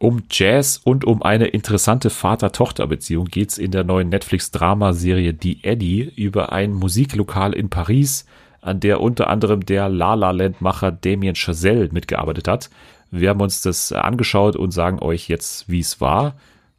Um Jazz und um eine interessante Vater-Tochter-Beziehung geht's in der neuen Netflix-Dramaserie Die Eddie über ein Musiklokal in Paris, an der unter anderem der La La Land-Macher Damien Chazelle mitgearbeitet hat. Wir haben uns das angeschaut und sagen euch jetzt, wie es war.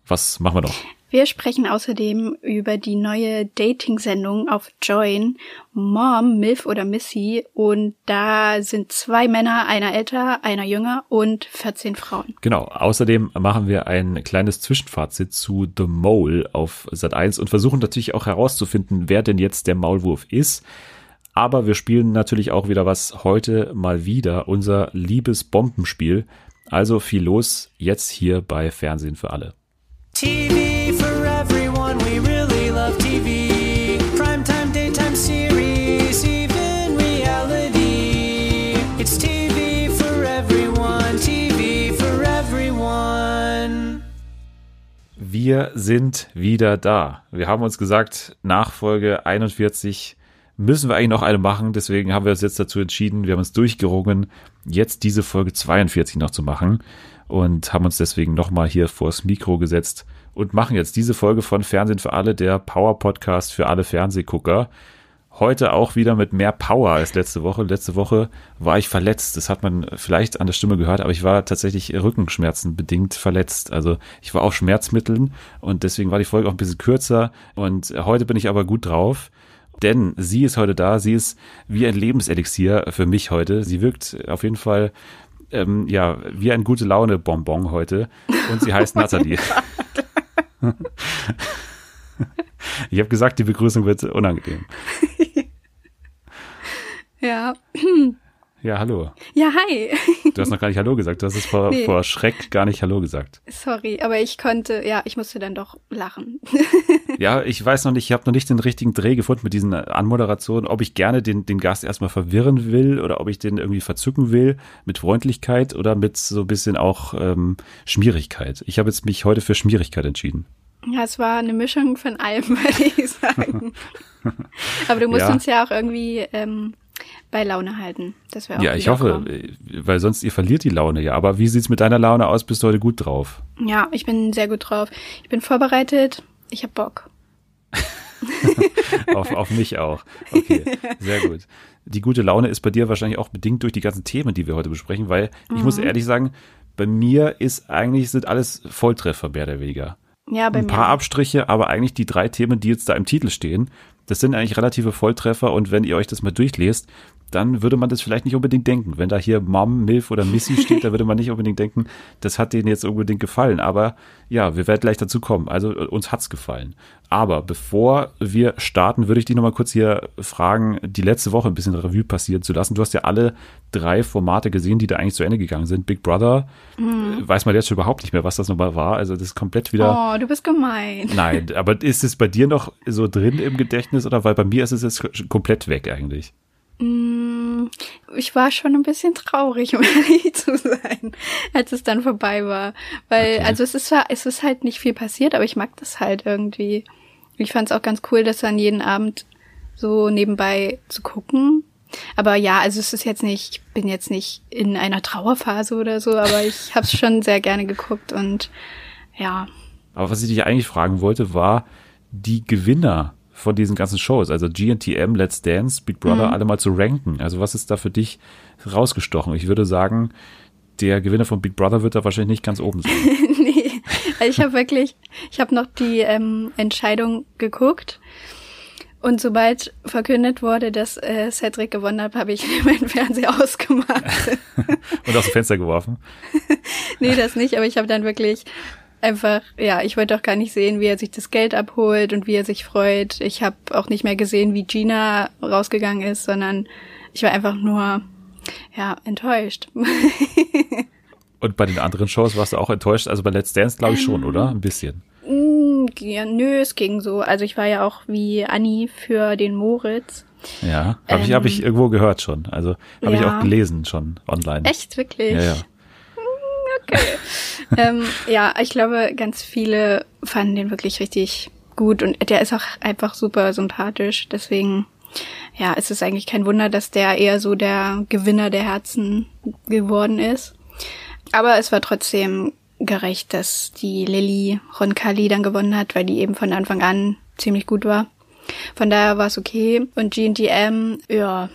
Was machen wir noch? Wir sprechen außerdem über die neue Dating-Sendung auf Join, Mom, Milf oder Missy. Und da sind zwei Männer, einer älter, einer jünger und 14 Frauen. Genau. Außerdem machen wir ein kleines Zwischenfazit zu The Mole auf Sat 1 und versuchen natürlich auch herauszufinden, wer denn jetzt der Maulwurf ist. Aber wir spielen natürlich auch wieder was heute mal wieder, unser liebes Bombenspiel. Also viel los jetzt hier bei Fernsehen für alle. TV Wir sind wieder da. Wir haben uns gesagt, nach Folge 41 müssen wir eigentlich noch eine machen. Deswegen haben wir uns jetzt dazu entschieden, wir haben uns durchgerungen, jetzt diese Folge 42 noch zu machen und haben uns deswegen nochmal hier vors Mikro gesetzt und machen jetzt diese Folge von Fernsehen für alle, der Power-Podcast für alle Fernsehgucker. Heute auch wieder mit mehr Power als letzte Woche. Letzte Woche war ich verletzt. Das hat man vielleicht an der Stimme gehört, aber ich war tatsächlich Rückenschmerzen bedingt verletzt. Also ich war auf Schmerzmitteln und deswegen war die Folge auch ein bisschen kürzer. Und heute bin ich aber gut drauf denn sie ist heute da. Sie ist wie ein Lebenselixier für mich heute. Sie wirkt auf jeden Fall ähm, ja wie ein gute Laune Bonbon heute und sie heißt Nathalie. ich habe gesagt, die Begrüßung wird unangenehm. ja. Ja, hallo. Ja, hi. Du hast noch gar nicht Hallo gesagt. Du hast es vor, nee. vor Schreck gar nicht Hallo gesagt. Sorry, aber ich konnte, ja, ich musste dann doch lachen. ja, ich weiß noch nicht, ich habe noch nicht den richtigen Dreh gefunden mit diesen Anmoderationen, ob ich gerne den, den Gast erstmal verwirren will oder ob ich den irgendwie verzücken will mit Freundlichkeit oder mit so ein bisschen auch ähm, Schmierigkeit. Ich habe jetzt mich heute für Schmierigkeit entschieden. Ja, es war eine Mischung von allem, würde ich sagen. aber du musst ja. uns ja auch irgendwie ähm, bei Laune halten. Das wäre Ja, ich hoffe, kommen. weil sonst ihr verliert die Laune ja. Aber wie sieht's mit deiner Laune aus? Bist du heute gut drauf? Ja, ich bin sehr gut drauf. Ich bin vorbereitet. Ich hab Bock. auf, auf mich auch. Okay, sehr gut. Die gute Laune ist bei dir wahrscheinlich auch bedingt durch die ganzen Themen, die wir heute besprechen, weil ich mhm. muss ehrlich sagen, bei mir ist eigentlich sind alles Volltreffer mehr oder weniger. Ja, bei Ein paar mir. Abstriche, aber eigentlich die drei Themen, die jetzt da im Titel stehen, das sind eigentlich relative Volltreffer und wenn ihr euch das mal durchlest, dann würde man das vielleicht nicht unbedingt denken. Wenn da hier Mom, Milf oder Missy steht, da würde man nicht unbedingt denken, das hat denen jetzt unbedingt gefallen. Aber ja, wir werden gleich dazu kommen. Also uns hat's gefallen. Aber bevor wir starten, würde ich dich nochmal kurz hier fragen, die letzte Woche ein bisschen Revue passieren zu lassen. Du hast ja alle drei Formate gesehen, die da eigentlich zu Ende gegangen sind. Big Brother, mhm. weiß man jetzt schon überhaupt nicht mehr, was das nochmal war. Also das ist komplett wieder. Oh, du bist gemein. Nein, aber ist es bei dir noch so drin im Gedächtnis oder weil bei mir ist es jetzt komplett weg eigentlich? Mm, ich war schon ein bisschen traurig, um ehrlich zu sein, als es dann vorbei war. Weil, okay. also es ist zwar, es ist halt nicht viel passiert, aber ich mag das halt irgendwie. Ich fand es auch ganz cool, das dann jeden Abend so nebenbei zu gucken. Aber ja, also es ist jetzt nicht, ich bin jetzt nicht in einer Trauerphase oder so, aber ich habe es schon sehr gerne geguckt und ja. Aber was ich dich eigentlich fragen wollte, war die Gewinner von diesen ganzen Shows, also GNTM, Let's Dance, Big Brother, mhm. alle mal zu ranken. Also was ist da für dich rausgestochen? Ich würde sagen, der Gewinner von Big Brother wird da wahrscheinlich nicht ganz oben sein. nee, also ich habe wirklich, ich habe noch die ähm, Entscheidung geguckt. Und sobald verkündet wurde, dass äh, Cedric gewonnen hat, habe ich meinen Fernseher ausgemacht. Und aus dem Fenster geworfen? nee, das nicht, aber ich habe dann wirklich einfach, ja, ich wollte auch gar nicht sehen, wie er sich das Geld abholt und wie er sich freut. Ich habe auch nicht mehr gesehen, wie Gina rausgegangen ist, sondern ich war einfach nur, ja, enttäuscht. und bei den anderen Shows warst du auch enttäuscht? Also bei Let's Dance glaube ich schon, oder? Ein bisschen. Mm, ja, nö, es ging so. Also ich war ja auch wie Anni für den Moritz. Ja, habe ähm, ich, hab ich ähm, irgendwo gehört schon. Also habe ja. ich auch gelesen schon online. Echt, wirklich? Ja, ja. Okay. ähm, ja, ich glaube, ganz viele fanden den wirklich richtig gut und der ist auch einfach super sympathisch. Deswegen, ja, ist es eigentlich kein Wunder, dass der eher so der Gewinner der Herzen geworden ist. Aber es war trotzdem gerecht, dass die Lilly Roncalli dann gewonnen hat, weil die eben von Anfang an ziemlich gut war. Von daher war es okay. Und GNTM, ja,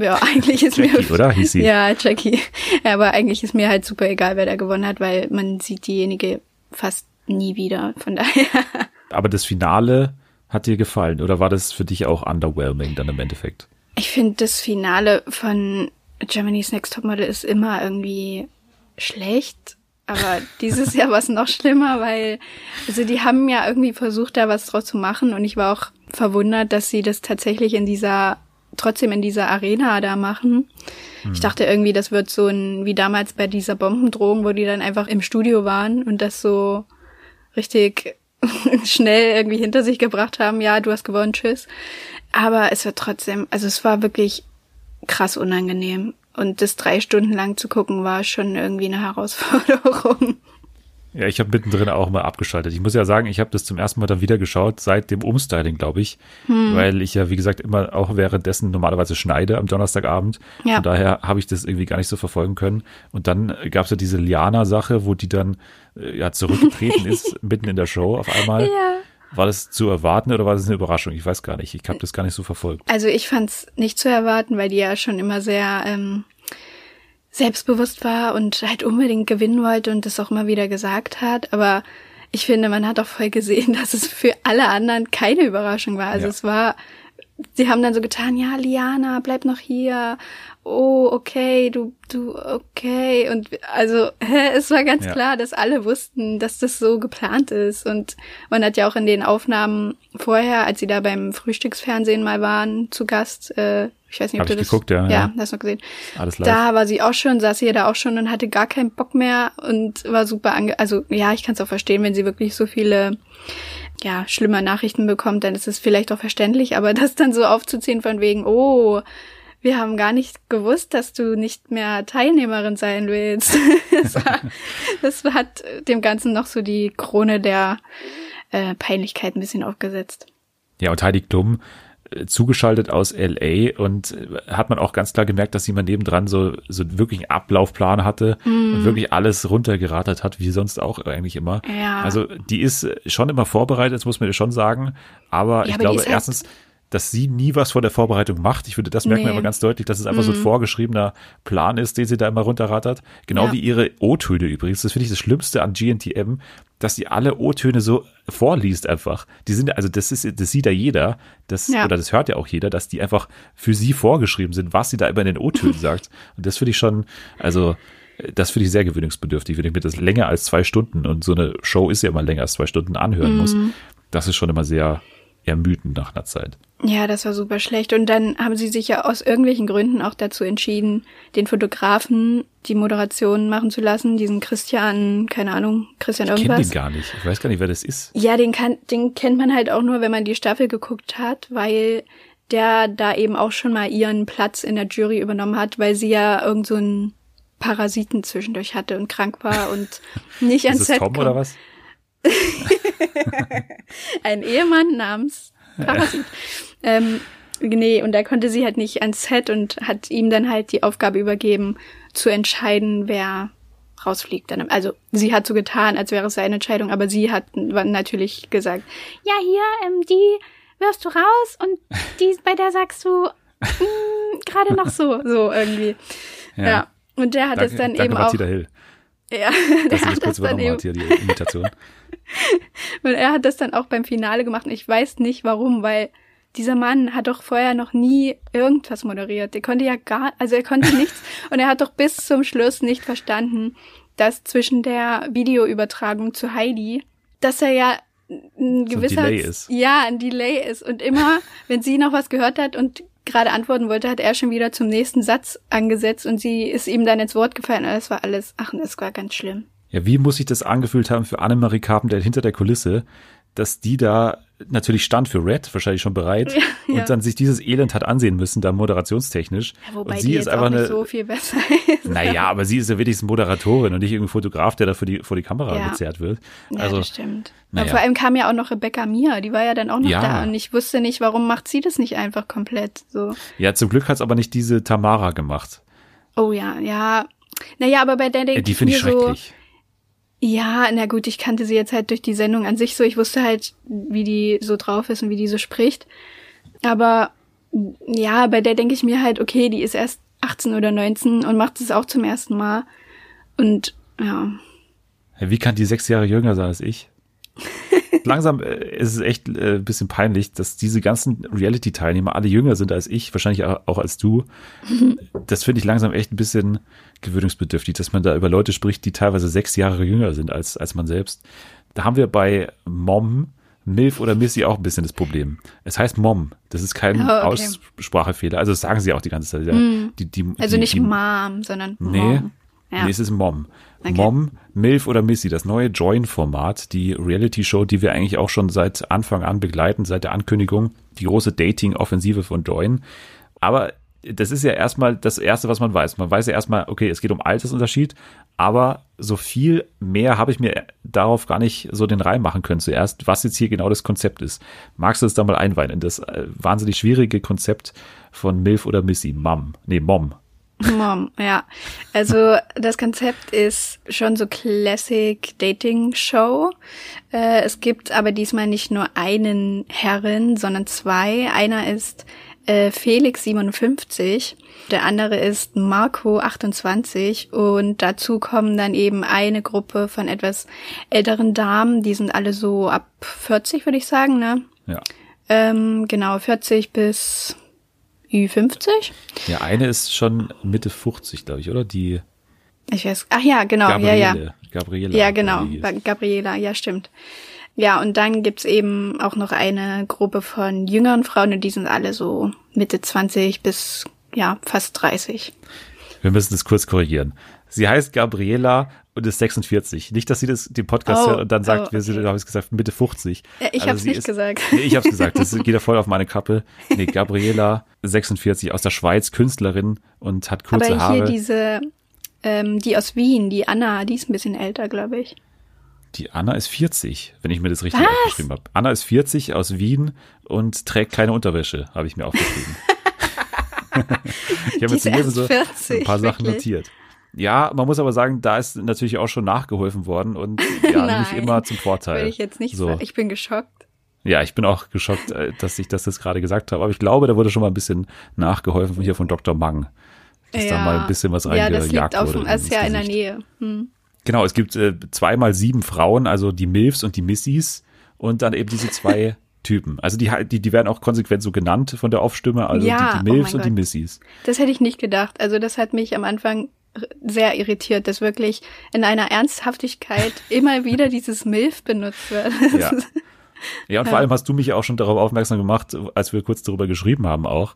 ja, eigentlich ist Jackie, mir. oder? Hieß sie. Ja, Jackie. Ja, aber eigentlich ist mir halt super egal, wer da gewonnen hat, weil man sieht diejenige fast nie wieder. Von daher. Aber das Finale hat dir gefallen oder war das für dich auch underwhelming dann im Endeffekt? Ich finde, das Finale von Germany's Next Topmodel ist immer irgendwie schlecht. Aber dieses Jahr war es noch schlimmer, weil, also die haben ja irgendwie versucht, da was draus zu machen und ich war auch verwundert, dass sie das tatsächlich in dieser, trotzdem in dieser Arena da machen. Hm. Ich dachte irgendwie, das wird so ein, wie damals bei dieser Bombendrohung, wo die dann einfach im Studio waren und das so richtig schnell irgendwie hinter sich gebracht haben, ja, du hast gewonnen, tschüss. Aber es war trotzdem, also es war wirklich krass unangenehm. Und das drei Stunden lang zu gucken, war schon irgendwie eine Herausforderung. Ja, ich habe mittendrin auch mal abgeschaltet. Ich muss ja sagen, ich habe das zum ersten Mal dann wieder geschaut, seit dem Umstyling, glaube ich. Hm. Weil ich ja, wie gesagt, immer auch währenddessen normalerweise schneide am Donnerstagabend. Ja. Von daher habe ich das irgendwie gar nicht so verfolgen können. Und dann gab es ja diese Liana-Sache, wo die dann äh, ja zurückgetreten ist, mitten in der Show auf einmal. Ja. War das zu erwarten oder war das eine Überraschung? Ich weiß gar nicht. Ich habe das gar nicht so verfolgt. Also ich fand es nicht zu erwarten, weil die ja schon immer sehr ähm, selbstbewusst war und halt unbedingt gewinnen wollte und das auch immer wieder gesagt hat. Aber ich finde, man hat auch voll gesehen, dass es für alle anderen keine Überraschung war. Also ja. es war, sie haben dann so getan, ja, Liana, bleib noch hier oh, okay, du, du, okay. Und also, hä, es war ganz ja. klar, dass alle wussten, dass das so geplant ist. Und man hat ja auch in den Aufnahmen vorher, als sie da beim Frühstücksfernsehen mal waren, zu Gast, äh, ich weiß nicht, ob Hab du das geguckt, ja, ja, ja, hast du noch gesehen. Alles live. Da war sie auch schon, saß sie da auch schon und hatte gar keinen Bock mehr und war super ange also ja, ich kann es auch verstehen, wenn sie wirklich so viele ja, schlimme Nachrichten bekommt, dann ist es vielleicht auch verständlich, aber das dann so aufzuziehen von wegen, oh, wir haben gar nicht gewusst, dass du nicht mehr Teilnehmerin sein willst. das, war, das hat dem Ganzen noch so die Krone der äh, Peinlichkeit ein bisschen aufgesetzt. Ja, und Heidi Klum äh, zugeschaltet aus LA und äh, hat man auch ganz klar gemerkt, dass jemand nebendran so, so wirklich einen Ablaufplan hatte mm. und wirklich alles runtergerattert hat, wie sonst auch eigentlich immer. Ja. Also die ist schon immer vorbereitet, das muss man ja schon sagen. Aber ja, ich aber glaube, erstens, halt dass sie nie was vor der Vorbereitung macht. Ich finde, das merkt nee. man immer ganz deutlich, dass es einfach mhm. so ein mhm. vorgeschriebener Plan ist, den sie da immer runterrattert. Genau ja. wie ihre O-Töne übrigens. Das finde ich das Schlimmste an GNTM, dass sie alle O-Töne so vorliest einfach. Die sind, also das ist, das sieht ja jeder, das, ja. oder das hört ja auch jeder, dass die einfach für sie vorgeschrieben sind, was sie da immer in den O-Tönen sagt. Und das finde ich schon, also, das finde ich sehr gewöhnungsbedürftig, wenn ich mir das länger als zwei Stunden und so eine Show ist ja immer länger als zwei Stunden anhören mhm. muss. Das ist schon immer sehr, ermüdend nach einer Zeit. Ja, das war super schlecht. Und dann haben sie sich ja aus irgendwelchen Gründen auch dazu entschieden, den Fotografen die Moderation machen zu lassen, diesen Christian, keine Ahnung, Christian ich irgendwas. Ich kenne den gar nicht. Ich weiß gar nicht, wer das ist. Ja, den, kann, den kennt man halt auch nur, wenn man die Staffel geguckt hat, weil der da eben auch schon mal ihren Platz in der Jury übernommen hat, weil sie ja irgend so einen Parasiten zwischendurch hatte und krank war und nicht ans Set Tom kommt. oder was? ein Ehemann namens Parasit. ähm, nee, und da konnte sie halt nicht ans Set und hat ihm dann halt die Aufgabe übergeben, zu entscheiden, wer rausfliegt. Dann, also sie hat so getan, als wäre es seine Entscheidung, aber sie hat natürlich gesagt, ja, hier, ähm, die wirfst du raus und die, bei der sagst du mm, gerade noch so, so irgendwie. Ja. ja. Und der hat danke, es dann danke, eben Martina auch. Hill. Ja, der Dass hat das dann eben. Hat hier die Imitation. und er hat das dann auch beim Finale gemacht und ich weiß nicht warum, weil dieser Mann hat doch vorher noch nie irgendwas moderiert. Er konnte ja gar, also er konnte nichts und er hat doch bis zum Schluss nicht verstanden, dass zwischen der Videoübertragung zu Heidi, dass er ja ein gewisser, so ein ja, ein Delay ist und immer, wenn sie noch was gehört hat und gerade antworten wollte, hat er schon wieder zum nächsten Satz angesetzt und sie ist ihm dann ins Wort gefallen. Das war alles, ach, das war ganz schlimm. Ja, wie muss sich das angefühlt haben für Annemarie Carpenter hinter der Kulisse, dass die da natürlich stand für Red, wahrscheinlich schon bereit, ja, ja. und dann sich dieses Elend hat ansehen müssen, da moderationstechnisch. Ja, wobei und sie die ist einfach eine, so viel besser ist. Naja, aber sie ist ja wenigstens Moderatorin und nicht irgendein Fotograf, der da vor die, vor die Kamera ja. gezerrt wird. Also, ja, das stimmt. Naja. vor allem kam ja auch noch Rebecca Mia, die war ja dann auch noch da und ich wusste nicht, warum macht sie das nicht einfach komplett so. Ja, zum Glück hat's aber nicht diese Tamara gemacht. Oh ja, ja. Naja, aber bei der denke Die finde ich schrecklich. So, Ja, na gut, ich kannte sie jetzt halt durch die Sendung an sich so. Ich wusste halt, wie die so drauf ist und wie die so spricht. Aber ja, bei der denke ich mir halt, okay, die ist erst 18 oder 19 und macht es auch zum ersten Mal. Und ja. Wie kann die sechs Jahre jünger sein als ich? Langsam äh, ist es echt äh, ein bisschen peinlich, dass diese ganzen Reality-Teilnehmer alle jünger sind als ich, wahrscheinlich auch als du. Das finde ich langsam echt ein bisschen gewöhnungsbedürftig, dass man da über Leute spricht, die teilweise sechs Jahre jünger sind als, als man selbst. Da haben wir bei Mom, Milf oder Missy auch ein bisschen das Problem. Es heißt Mom. Das ist kein oh, okay. Aussprachefehler. Also das sagen sie auch die ganze Zeit. Mm. Die, die, also die, nicht Mom, sondern Mom. Nee, ja. nee, es ist Mom. Okay. Mom, Milf oder Missy, das neue Join-Format, die Reality-Show, die wir eigentlich auch schon seit Anfang an begleiten, seit der Ankündigung, die große Dating-Offensive von Join. Aber das ist ja erstmal das Erste, was man weiß. Man weiß ja erstmal, okay, es geht um Altersunterschied, aber so viel mehr habe ich mir darauf gar nicht so den Reim machen können zuerst, was jetzt hier genau das Konzept ist. Magst du das da mal einweihen in das äh, wahnsinnig schwierige Konzept von Milf oder Missy? Mom. Nee, Mom. Mom, ja. Also das Konzept ist schon so Classic Dating Show. Äh, es gibt aber diesmal nicht nur einen Herren, sondern zwei. Einer ist äh, Felix 57, der andere ist Marco 28 und dazu kommen dann eben eine Gruppe von etwas älteren Damen, die sind alle so ab 40, würde ich sagen, ne? Ja. Ähm, genau, 40 bis Ü50. Ja, eine ist schon Mitte 50, glaube ich, oder? Die. Ich weiß. Ach ja, genau, Gabriele, ja, ja. Gabriela. Ja, genau. Gabriela, ja, stimmt. Ja, und dann gibt's eben auch noch eine Gruppe von jüngeren Frauen und die sind alle so Mitte 20 bis ja, fast 30. Wir müssen das kurz korrigieren. Sie heißt Gabriela und ist 46. Nicht, dass sie das den Podcast oh, hört und dann sagt, oh, okay. wir sind, habe ich gesagt, Mitte 50. Ja, ich also habe es nicht ist, gesagt. Nee, ich habe es gesagt. Das geht ja voll auf meine Kappe. Nee, Gabriela, 46, aus der Schweiz, Künstlerin und hat kurze Aber Haare. hier diese, ähm, die aus Wien, die Anna, die ist ein bisschen älter, glaube ich. Die Anna ist 40, wenn ich mir das richtig Was? aufgeschrieben habe. Anna ist 40 aus Wien und trägt keine Unterwäsche, habe ich mir aufgeschrieben. ich habe jetzt hier so 40, ein paar Sachen wirklich? notiert. Ja, man muss aber sagen, da ist natürlich auch schon nachgeholfen worden und ja, Nein, nicht immer zum Vorteil. Will ich jetzt nicht so. sagen. Ich bin geschockt. Ja, ich bin auch geschockt, äh, dass ich das jetzt gerade gesagt habe. Aber ich glaube, da wurde schon mal ein bisschen nachgeholfen hier von Dr. Mang. Dass ja. da mal ein bisschen was reingejagt wurde. Ja, das liegt auf dem, ist ja in der Nähe. Hm. Genau, es gibt äh, zweimal sieben Frauen, also die Milfs und die Missys und dann eben diese zwei Typen. Also die, die, die werden auch konsequent so genannt von der Aufstimme, also ja, die, die Milfs oh und die Missys. Das hätte ich nicht gedacht. Also das hat mich am Anfang sehr irritiert, dass wirklich in einer Ernsthaftigkeit immer wieder dieses Milf benutzt wird. Ja. Ja, und vor allem hast du mich ja auch schon darauf aufmerksam gemacht, als wir kurz darüber geschrieben haben auch,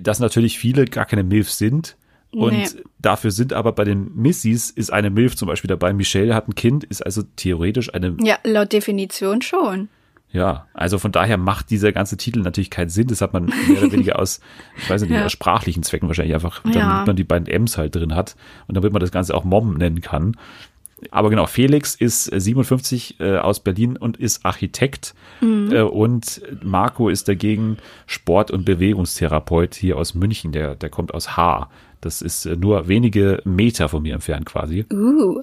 dass natürlich viele gar keine Milfs sind und nee. dafür sind aber bei den Missys ist eine Milf zum Beispiel dabei. Michelle hat ein Kind, ist also theoretisch eine. Ja, laut Definition schon. Ja, also von daher macht dieser ganze Titel natürlich keinen Sinn. Das hat man mehr oder weniger aus, ich weiß nicht, ja. aus sprachlichen Zwecken wahrscheinlich einfach, damit ja. man die beiden M's halt drin hat und damit man das Ganze auch Mom nennen kann. Aber genau, Felix ist 57 äh, aus Berlin und ist Architekt mhm. äh, und Marco ist dagegen Sport- und Bewegungstherapeut hier aus München. Der, der kommt aus Haar. Das ist äh, nur wenige Meter von mir entfernt quasi. Uh.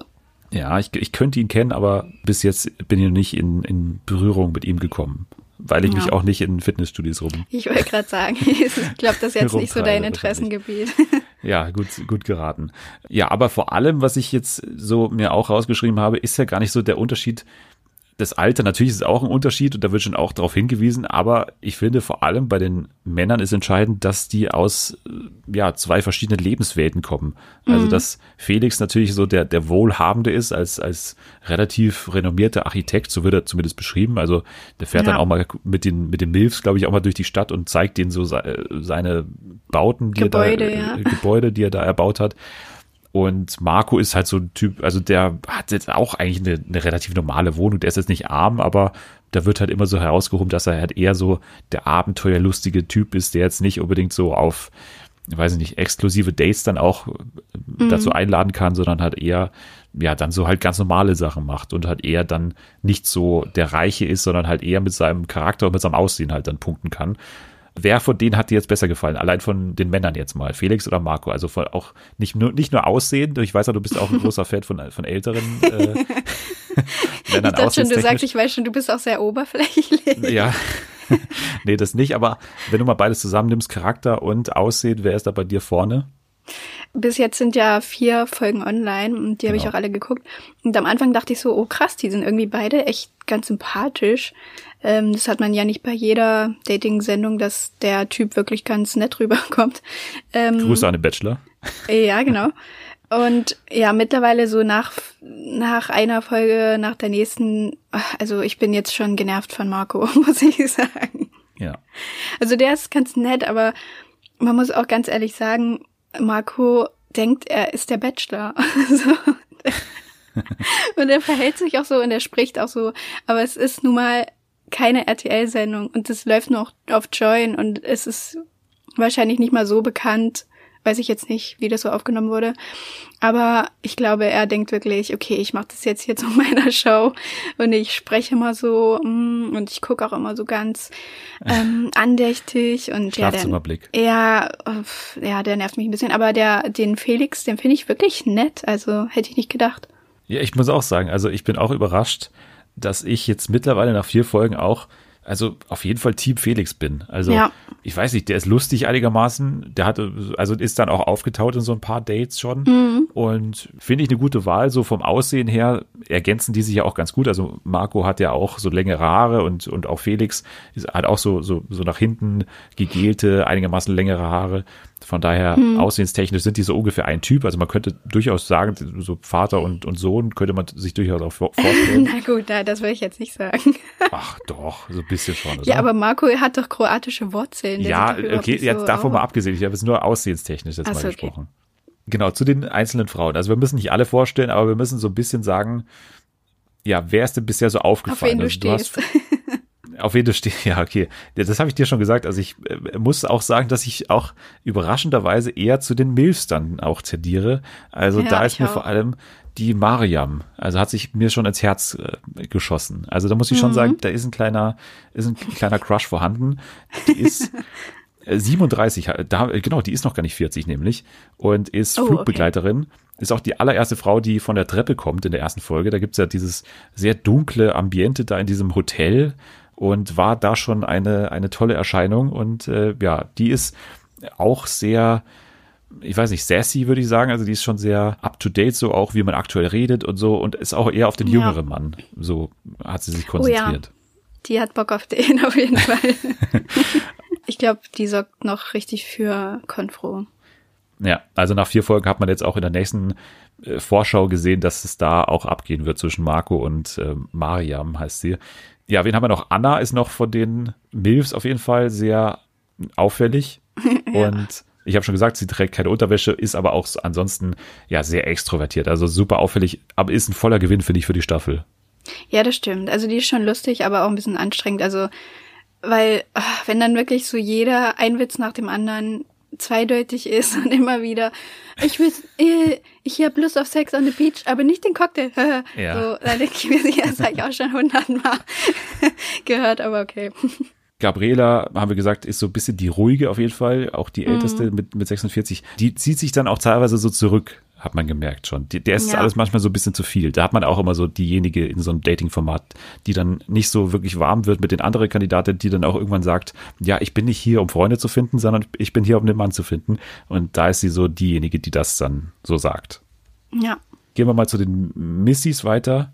Ja, ich, ich könnte ihn kennen, aber bis jetzt bin ich noch nicht in, in Berührung mit ihm gekommen. Weil ich ja. mich auch nicht in Fitnessstudios rum. Ich wollte gerade sagen, ich glaube, das ist jetzt nicht so dein Interessengebiet. Ja, gut, gut geraten. Ja, aber vor allem, was ich jetzt so mir auch rausgeschrieben habe, ist ja gar nicht so der Unterschied das Alter, natürlich ist es auch ein Unterschied und da wird schon auch darauf hingewiesen, aber ich finde vor allem bei den Männern ist entscheidend, dass die aus äh, ja, zwei verschiedenen Lebenswelten kommen. Also mhm. dass Felix natürlich so der, der Wohlhabende ist, als, als relativ renommierter Architekt, so wird er zumindest beschrieben. Also der fährt ja. dann auch mal mit den, mit den Milfs, glaube ich, auch mal durch die Stadt und zeigt denen so seine Bauten, die Gebäude, er da, ja. Gebäude, die er da erbaut hat. Und Marco ist halt so ein Typ, also der hat jetzt auch eigentlich eine, eine relativ normale Wohnung. Der ist jetzt nicht arm, aber da wird halt immer so herausgehoben, dass er halt eher so der abenteuerlustige Typ ist, der jetzt nicht unbedingt so auf, ich weiß nicht, exklusive Dates dann auch mhm. dazu einladen kann, sondern halt eher, ja, dann so halt ganz normale Sachen macht und halt eher dann nicht so der Reiche ist, sondern halt eher mit seinem Charakter und mit seinem Aussehen halt dann punkten kann. Wer von denen hat dir jetzt besser gefallen? Allein von den Männern jetzt mal, Felix oder Marco? Also von auch nicht nur, nicht nur Aussehen, ich weiß ja, du bist auch ein großer Fan von, von älteren äh, Männern ich schon, du sagst, ich weiß schon, du bist auch sehr oberflächlich. Ja. nee, das nicht, aber wenn du mal beides zusammennimmst, Charakter und Aussehen, wer ist da bei dir vorne? bis jetzt sind ja vier Folgen online und die habe ich genau. auch alle geguckt. Und am Anfang dachte ich so, oh krass, die sind irgendwie beide echt ganz sympathisch. Ähm, das hat man ja nicht bei jeder Dating-Sendung, dass der Typ wirklich ganz nett rüberkommt. Ähm, Grüße an den Bachelor. Ja, genau. Und ja, mittlerweile so nach, nach einer Folge, nach der nächsten, also ich bin jetzt schon genervt von Marco, muss ich sagen. Ja. Also der ist ganz nett, aber man muss auch ganz ehrlich sagen, Marco denkt, er ist der Bachelor. so. und er verhält sich auch so und er spricht auch so. Aber es ist nun mal keine RTL-Sendung und es läuft nur auf Join und es ist wahrscheinlich nicht mal so bekannt, Weiß ich jetzt nicht, wie das so aufgenommen wurde. Aber ich glaube, er denkt wirklich, okay, ich mache das jetzt hier zu meiner Show und ich spreche immer so mm, und ich gucke auch immer so ganz ähm, andächtig und ja, der, ja, ja, der nervt mich ein bisschen. Aber der, den Felix, den finde ich wirklich nett. Also hätte ich nicht gedacht. Ja, ich muss auch sagen, also ich bin auch überrascht, dass ich jetzt mittlerweile nach vier Folgen auch also auf jeden Fall Team Felix bin. Also ja. ich weiß nicht, der ist lustig einigermaßen. Der hatte, also ist dann auch aufgetaut in so ein paar Dates schon. Mhm. Und finde ich eine gute Wahl. So vom Aussehen her ergänzen die sich ja auch ganz gut. Also Marco hat ja auch so längere Haare und, und auch Felix hat auch so, so, so nach hinten gegelte, einigermaßen längere Haare. Von daher, hm. aussehenstechnisch sind die so ungefähr ein Typ. Also man könnte durchaus sagen, so Vater und, und Sohn könnte man sich durchaus auch vorstellen. Na gut, das will ich jetzt nicht sagen. Ach doch, so ein bisschen schon. Oder? Ja, aber Marco hat doch kroatische Wurzeln. Ja, okay, jetzt so davon mal abgesehen. Ich habe es nur aussehenstechnisch jetzt Ach, mal okay. gesprochen. Genau, zu den einzelnen Frauen. Also wir müssen nicht alle vorstellen, aber wir müssen so ein bisschen sagen, ja, wer ist denn bisher so aufgefallen? Auf wen du also, stehst. Du hast, auf du stehst, ja, okay. Das habe ich dir schon gesagt. Also ich äh, muss auch sagen, dass ich auch überraschenderweise eher zu den Milfs dann auch tendiere. Also ja, da ist mir auch. vor allem die Mariam, also hat sich mir schon ins Herz äh, geschossen. Also da muss ich mhm. schon sagen, da ist ein kleiner, ist ein kleiner Crush vorhanden. Die ist 37, äh, da, genau, die ist noch gar nicht 40 nämlich und ist oh, Flugbegleiterin. Okay. Ist auch die allererste Frau, die von der Treppe kommt in der ersten Folge. Da gibt's ja dieses sehr dunkle Ambiente da in diesem Hotel und war da schon eine, eine tolle Erscheinung. Und äh, ja, die ist auch sehr, ich weiß nicht, sassy, würde ich sagen. Also die ist schon sehr up-to-date, so auch, wie man aktuell redet und so. Und ist auch eher auf den jüngeren ja. Mann. So hat sie sich konzentriert. Oh ja. Die hat Bock auf den auf jeden Fall. ich glaube, die sorgt noch richtig für Konfro. Ja, also nach vier Folgen hat man jetzt auch in der nächsten äh, Vorschau gesehen, dass es da auch abgehen wird zwischen Marco und äh, Mariam, heißt sie. Ja, wen haben wir noch? Anna ist noch von den Milfs auf jeden Fall sehr auffällig. ja. Und ich habe schon gesagt, sie trägt keine Unterwäsche, ist aber auch ansonsten ja sehr extrovertiert. Also super auffällig, aber ist ein voller Gewinn, finde ich, für die Staffel. Ja, das stimmt. Also die ist schon lustig, aber auch ein bisschen anstrengend. Also, weil, wenn dann wirklich so jeder ein Witz nach dem anderen zweideutig ist und immer wieder, ich will, äh, ich habe Lust auf Sex on the Beach, aber nicht den Cocktail. ja. So, da denke ich mir, das habe ich auch schon hundertmal gehört, aber okay. Gabriela, haben wir gesagt, ist so ein bisschen die ruhige auf jeden Fall, auch die älteste mhm. mit, mit 46. Die zieht sich dann auch teilweise so zurück hat man gemerkt schon. Der ist ja. alles manchmal so ein bisschen zu viel. Da hat man auch immer so diejenige in so einem Dating-Format, die dann nicht so wirklich warm wird mit den anderen Kandidaten, die dann auch irgendwann sagt, ja, ich bin nicht hier, um Freunde zu finden, sondern ich bin hier, um den Mann zu finden. Und da ist sie so diejenige, die das dann so sagt. Ja. Gehen wir mal zu den Missys weiter.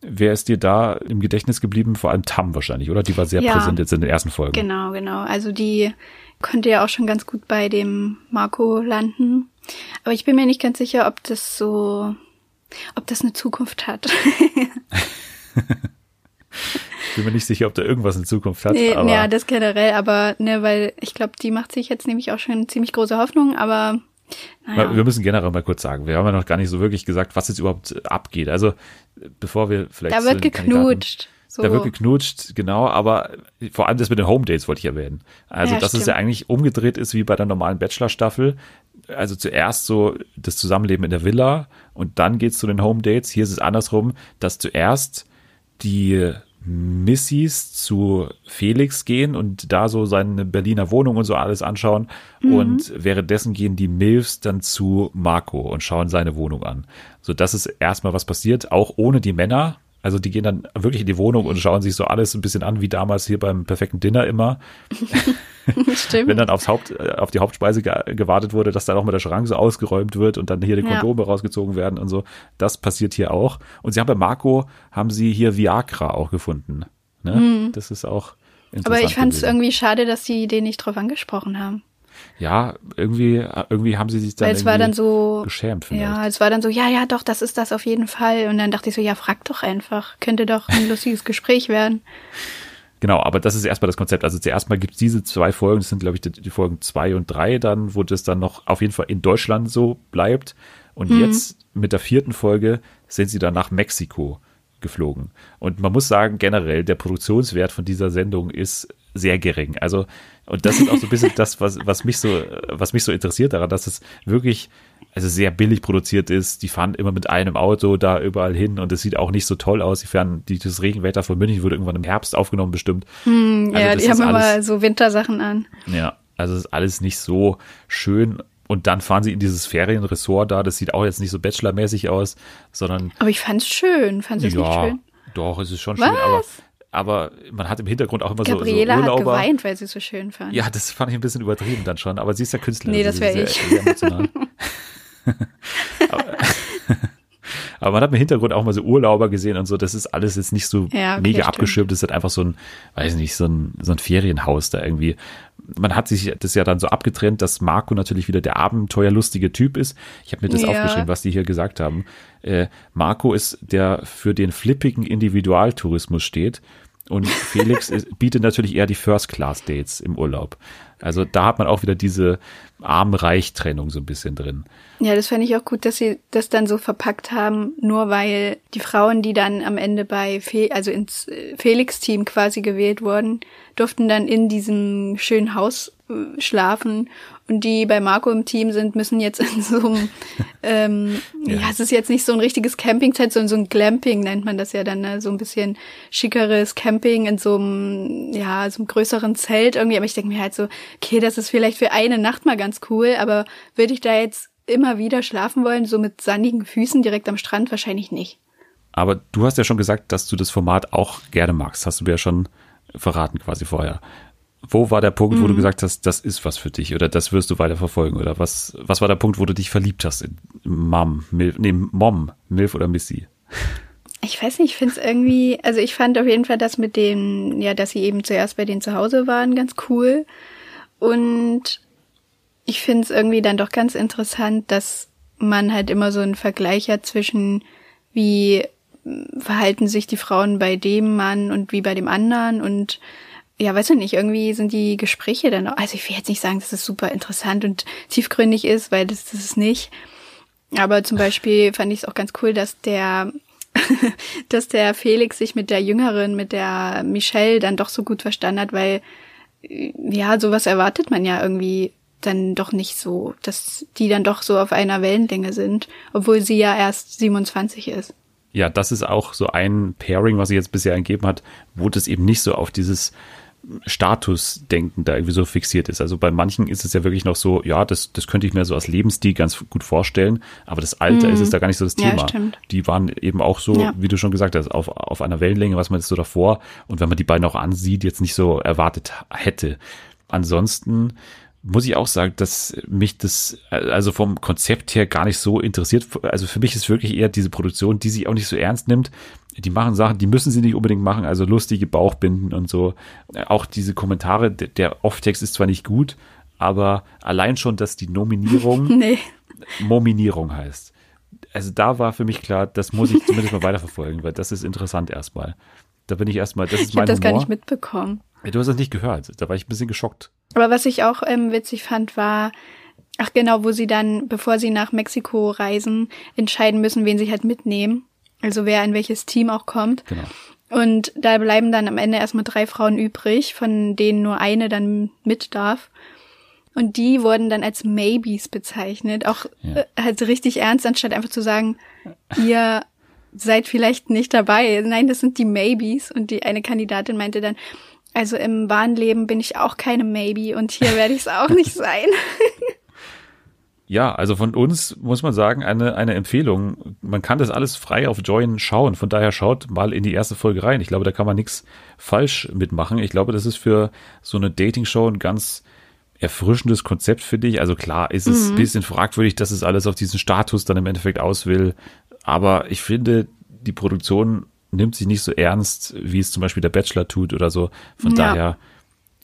Wer ist dir da im Gedächtnis geblieben? Vor allem Tam wahrscheinlich, oder? Die war sehr ja, präsent jetzt in den ersten Folgen. Genau, genau. Also die konnte ja auch schon ganz gut bei dem Marco landen. Aber ich bin mir nicht ganz sicher, ob das so, ob das eine Zukunft hat. ich bin mir nicht sicher, ob da irgendwas in Zukunft hat. Nee, aber ja, das generell, aber ne, weil ich glaube, die macht sich jetzt nämlich auch schon ziemlich große Hoffnung, aber naja. Wir müssen generell mal kurz sagen, wir haben ja noch gar nicht so wirklich gesagt, was jetzt überhaupt abgeht. Also bevor wir vielleicht. Da wird geknutscht. So. Da wird geknutscht, genau, aber vor allem das mit den Home Dates wollte ich erwähnen. Also, ja, dass stimmt. es ja eigentlich umgedreht ist wie bei der normalen Bachelor-Staffel. Also zuerst so das Zusammenleben in der Villa und dann geht's zu den Home Dates. Hier ist es andersrum, dass zuerst die Missys zu Felix gehen und da so seine Berliner Wohnung und so alles anschauen. Mhm. Und währenddessen gehen die Milfs dann zu Marco und schauen seine Wohnung an. So, das ist erstmal was passiert, auch ohne die Männer. Also die gehen dann wirklich in die Wohnung und schauen sich so alles ein bisschen an, wie damals hier beim perfekten Dinner immer. Stimmt. Wenn dann aufs Haupt, äh, auf die Hauptspeise ge gewartet wurde, dass dann auch mit der Schrank so ausgeräumt wird und dann hier die Kondome ja. rausgezogen werden und so. Das passiert hier auch. Und sie haben bei Marco, haben sie hier Viagra auch gefunden. Ne? Mhm. Das ist auch interessant. Aber ich fand es irgendwie schade, dass sie den nicht drauf angesprochen haben ja, irgendwie, irgendwie haben sie sich dann, es war dann so, geschämt. Vielleicht. Ja, es war dann so, ja, ja, doch, das ist das auf jeden Fall. Und dann dachte ich so, ja, frag doch einfach. Könnte doch ein lustiges Gespräch werden. Genau, aber das ist erstmal das Konzept. Also zuerst mal gibt es diese zwei Folgen, das sind, glaube ich, die, die, Folgen zwei und drei dann, wo das dann noch auf jeden Fall in Deutschland so bleibt. Und mhm. jetzt mit der vierten Folge sind sie dann nach Mexiko geflogen. Und man muss sagen, generell, der Produktionswert von dieser Sendung ist sehr gering. Also, und das ist auch so ein bisschen das, was, was mich so, was mich so interessiert daran, dass es wirklich, also sehr billig produziert ist. Die fahren immer mit einem Auto da überall hin und es sieht auch nicht so toll aus. Die fahren, die, das Regenwetter von München wurde irgendwann im Herbst aufgenommen, bestimmt. Hm, also ja, die haben immer so Wintersachen an. Ja, also es ist alles nicht so schön. Und dann fahren sie in dieses Ferienressort da. Das sieht auch jetzt nicht so Bachelor-mäßig aus, sondern. Aber ich fand's schön. Fand's es ja, nicht schön? Doch, es ist schon Was? schön, aber aber man hat im Hintergrund auch immer Gabriela so, so Urlauber. hat geweint, weil sie es so schön fand. Ja, das fand ich ein bisschen übertrieben dann schon, aber sie ist ja Künstlerin. Nee, das wäre ich. Sehr, sehr emotional. aber, aber, man hat im Hintergrund auch mal so Urlauber gesehen und so, das ist alles jetzt nicht so ja, okay, mega stimmt. abgeschirmt, das ist halt einfach so ein, weiß nicht, so ein, so ein Ferienhaus da irgendwie. Man hat sich das ja dann so abgetrennt, dass Marco natürlich wieder der abenteuerlustige Typ ist. Ich habe mir das ja. aufgeschrieben, was die hier gesagt haben. Äh, Marco ist der für den flippigen Individualtourismus steht und Felix bietet natürlich eher die First-Class-Dates im Urlaub. Also da hat man auch wieder diese Arm-Reich-Trennung so ein bisschen drin. Ja, das fände ich auch gut, dass sie das dann so verpackt haben, nur weil die Frauen, die dann am Ende bei, Fe also ins äh, Felix-Team quasi gewählt wurden, durften dann in diesem schönen Haus äh, schlafen und die bei Marco im Team sind, müssen jetzt in so einem, ähm, ja. ja. es ist jetzt nicht so ein richtiges Campingzelt, sondern so ein Glamping nennt man das ja dann, ne? so ein bisschen schickeres Camping in so einem, ja, so einem größeren Zelt irgendwie. Aber ich denke mir halt so, okay, das ist vielleicht für eine Nacht mal ganz cool, aber würde ich da jetzt immer wieder schlafen wollen, so mit sandigen Füßen direkt am Strand? Wahrscheinlich nicht. Aber du hast ja schon gesagt, dass du das Format auch gerne magst. Hast du mir ja schon verraten quasi vorher. Wo war der Punkt, wo du mhm. gesagt hast, das ist was für dich oder das wirst du weiter verfolgen? Oder was, was war der Punkt, wo du dich verliebt hast in Mom, Milf, nee, Mom, Milf oder Missy? Ich weiß nicht, ich finde es irgendwie, also ich fand auf jeden Fall das mit dem, ja, dass sie eben zuerst bei denen zu Hause waren, ganz cool. Und ich finde es irgendwie dann doch ganz interessant, dass man halt immer so einen Vergleich hat zwischen wie verhalten sich die Frauen bei dem Mann und wie bei dem anderen und ja, weiß ich nicht, irgendwie sind die Gespräche dann, also ich will jetzt nicht sagen, dass es super interessant und tiefgründig ist, weil das, das ist nicht. Aber zum Beispiel fand ich es auch ganz cool, dass der, dass der Felix sich mit der Jüngeren, mit der Michelle dann doch so gut verstanden hat, weil, ja, sowas erwartet man ja irgendwie dann doch nicht so, dass die dann doch so auf einer Wellenlänge sind, obwohl sie ja erst 27 ist ja, das ist auch so ein Pairing, was sie jetzt bisher gegeben hat, wo das eben nicht so auf dieses Statusdenken da irgendwie so fixiert ist. Also bei manchen ist es ja wirklich noch so, ja, das, das könnte ich mir so als Lebensstil ganz gut vorstellen, aber das Alter mhm. ist es da gar nicht so das Thema. Ja, die waren eben auch so, ja. wie du schon gesagt hast, auf, auf einer Wellenlänge, was man jetzt so davor und wenn man die beiden auch ansieht, jetzt nicht so erwartet hätte. Ansonsten muss ich auch sagen, dass mich das also vom Konzept her gar nicht so interessiert. Also für mich ist wirklich eher diese Produktion, die sich auch nicht so ernst nimmt. Die machen Sachen, die müssen sie nicht unbedingt machen, also lustige Bauchbinden und so. Auch diese Kommentare, der Off-Text ist zwar nicht gut, aber allein schon, dass die Nominierung nee. Mominierung heißt. Also da war für mich klar, das muss ich zumindest mal weiterverfolgen, weil das ist interessant erstmal. Da bin ich erstmal, das ist ich mein das Humor. gar nicht mitbekommen. Du hast das nicht gehört. Da war ich ein bisschen geschockt. Aber was ich auch ähm, witzig fand, war, ach genau, wo sie dann, bevor sie nach Mexiko reisen, entscheiden müssen, wen sie halt mitnehmen. Also wer in welches Team auch kommt. Genau. Und da bleiben dann am Ende erstmal drei Frauen übrig, von denen nur eine dann mit darf. Und die wurden dann als Maybes bezeichnet. Auch ja. äh, halt richtig ernst, anstatt einfach zu sagen, ihr seid vielleicht nicht dabei. Nein, das sind die Maybes. Und die eine Kandidatin meinte dann, also im wahren Leben bin ich auch keine Maybe und hier werde ich es auch nicht sein. Ja, also von uns muss man sagen, eine, eine Empfehlung. Man kann das alles frei auf Join schauen. Von daher schaut mal in die erste Folge rein. Ich glaube, da kann man nichts falsch mitmachen. Ich glaube, das ist für so eine Dating-Show ein ganz erfrischendes Konzept für dich. Also klar ist es mhm. ein bisschen fragwürdig, dass es alles auf diesen Status dann im Endeffekt aus will. Aber ich finde, die Produktion nimmt sich nicht so ernst, wie es zum Beispiel der Bachelor tut oder so. Von ja. daher,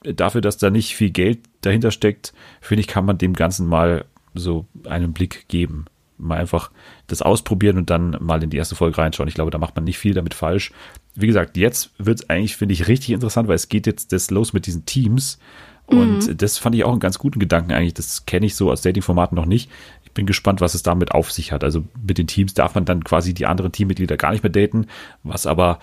dafür, dass da nicht viel Geld dahinter steckt, finde ich, kann man dem Ganzen mal so einen Blick geben. Mal einfach das ausprobieren und dann mal in die erste Folge reinschauen. Ich glaube, da macht man nicht viel damit falsch. Wie gesagt, jetzt wird es eigentlich, finde ich, richtig interessant, weil es geht jetzt das los mit diesen Teams. Und mhm. das fand ich auch einen ganz guten Gedanken eigentlich. Das kenne ich so aus Dating-Formaten noch nicht. Ich bin gespannt, was es damit auf sich hat. Also mit den Teams darf man dann quasi die anderen Teammitglieder gar nicht mehr daten, was aber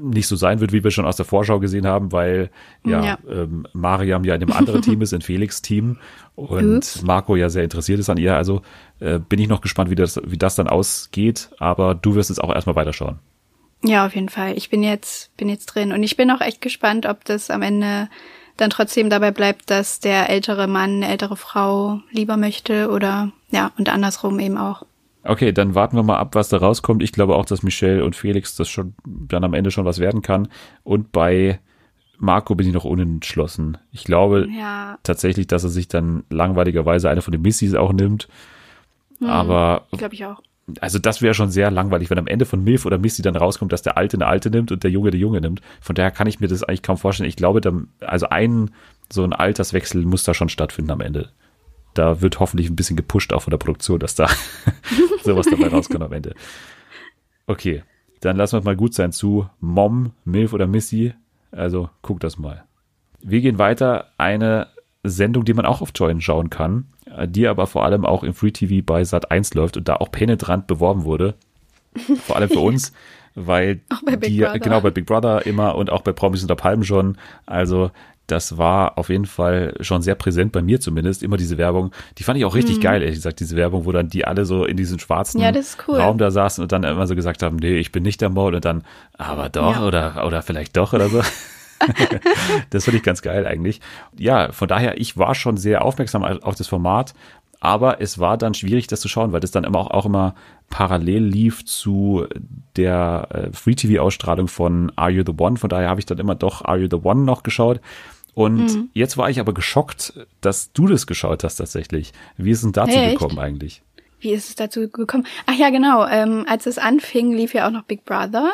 nicht so sein wird, wie wir schon aus der Vorschau gesehen haben, weil ja, ja. Ähm, Mariam ja in dem anderen Team ist, in Felix Team und Ups. Marco ja sehr interessiert ist an ihr. Also äh, bin ich noch gespannt, wie das, wie das dann ausgeht, aber du wirst jetzt auch erstmal weiterschauen. Ja, auf jeden Fall. Ich bin jetzt, bin jetzt drin und ich bin auch echt gespannt, ob das am Ende dann trotzdem dabei bleibt, dass der ältere Mann eine ältere Frau lieber möchte oder ja, und andersrum eben auch. Okay, dann warten wir mal ab, was da rauskommt. Ich glaube auch, dass Michelle und Felix das schon dann am Ende schon was werden kann. Und bei Marco bin ich noch unentschlossen. Ich glaube ja. tatsächlich, dass er sich dann langweiligerweise eine von den Missys auch nimmt. Mhm, Aber glaube ich auch. Also das wäre schon sehr langweilig, wenn am Ende von Milf oder Missy dann rauskommt, dass der Alte eine Alte nimmt und der Junge der Junge nimmt. Von daher kann ich mir das eigentlich kaum vorstellen. Ich glaube, da, also ein so ein Alterswechsel muss da schon stattfinden am Ende da wird hoffentlich ein bisschen gepusht auch von der Produktion, dass da sowas dabei rauskommt am Ende. Okay, dann lassen wir mal gut sein zu Mom, Milf oder Missy. Also guck das mal. Wir gehen weiter. Eine Sendung, die man auch auf Join schauen kann, die aber vor allem auch im Free TV bei Sat 1 läuft und da auch penetrant beworben wurde. Vor allem für uns, weil die, Brother. genau bei Big Brother immer und auch bei Promis unter Palmen schon. Also das war auf jeden Fall schon sehr präsent bei mir zumindest, immer diese Werbung. Die fand ich auch richtig mhm. geil, ehrlich gesagt, diese Werbung, wo dann die alle so in diesem schwarzen ja, cool. Raum da saßen und dann immer so gesagt haben, nee, ich bin nicht der Maul und dann, aber doch ja. oder, oder vielleicht doch oder so. das finde ich ganz geil eigentlich. Ja, von daher, ich war schon sehr aufmerksam auf das Format, aber es war dann schwierig, das zu schauen, weil das dann immer auch, auch immer parallel lief zu der äh, Free-TV-Ausstrahlung von Are You the One. Von daher habe ich dann immer doch Are You the One noch geschaut. Und mhm. jetzt war ich aber geschockt, dass du das geschaut hast tatsächlich. Wie ist es denn dazu hey, gekommen eigentlich? Wie ist es dazu gekommen? Ach ja, genau. Ähm, als es anfing, lief ja auch noch Big Brother.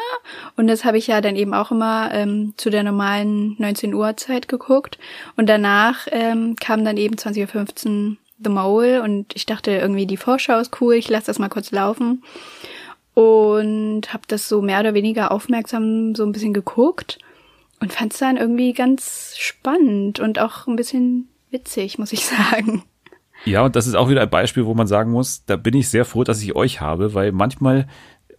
Und das habe ich ja dann eben auch immer ähm, zu der normalen 19 Uhr Zeit geguckt. Und danach ähm, kam dann eben 20.15 Uhr The Mole. Und ich dachte irgendwie, die Vorschau ist cool. Ich lasse das mal kurz laufen. Und habe das so mehr oder weniger aufmerksam so ein bisschen geguckt und fand es dann irgendwie ganz spannend und auch ein bisschen witzig, muss ich sagen. Ja, und das ist auch wieder ein Beispiel, wo man sagen muss, da bin ich sehr froh, dass ich euch habe, weil manchmal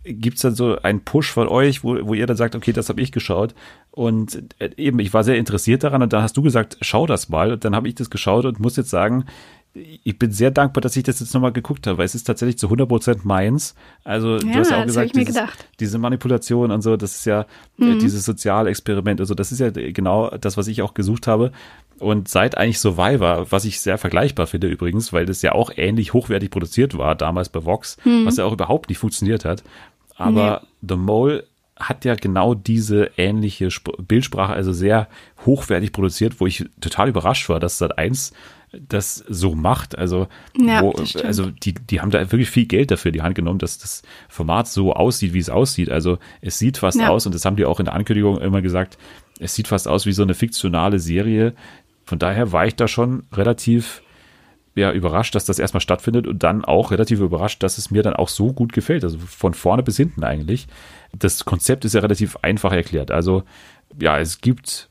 gibt's dann so einen Push von euch, wo, wo ihr dann sagt, okay, das habe ich geschaut. Und äh, eben, ich war sehr interessiert daran und dann hast du gesagt, schau das mal. Und dann habe ich das geschaut und muss jetzt sagen, ich bin sehr dankbar, dass ich das jetzt nochmal geguckt habe, weil es ist tatsächlich zu 100% meins. Also du hast ja auch gesagt, dieses, diese Manipulation und so, das ist ja äh, mhm. dieses Sozialexperiment, also das ist ja genau das, was ich auch gesucht habe. Und seit eigentlich Survivor, was ich sehr vergleichbar finde übrigens, weil das ja auch ähnlich hochwertig produziert war, damals bei Vox, mhm. was ja auch überhaupt nicht funktioniert hat. Aber nee. The Mole hat ja genau diese ähnliche Sp Bildsprache, also sehr hochwertig produziert, wo ich total überrascht war, dass Sat 1 das so macht. Also, ja, wo, also die, die haben da wirklich viel Geld dafür in die Hand genommen, dass das Format so aussieht, wie es aussieht. Also es sieht fast ja. aus, und das haben die auch in der Ankündigung immer gesagt, es sieht fast aus wie so eine fiktionale Serie. Von daher war ich da schon relativ ja, überrascht, dass das erstmal stattfindet und dann auch relativ überrascht, dass es mir dann auch so gut gefällt. Also von vorne bis hinten eigentlich. Das Konzept ist ja relativ einfach erklärt. Also ja, es gibt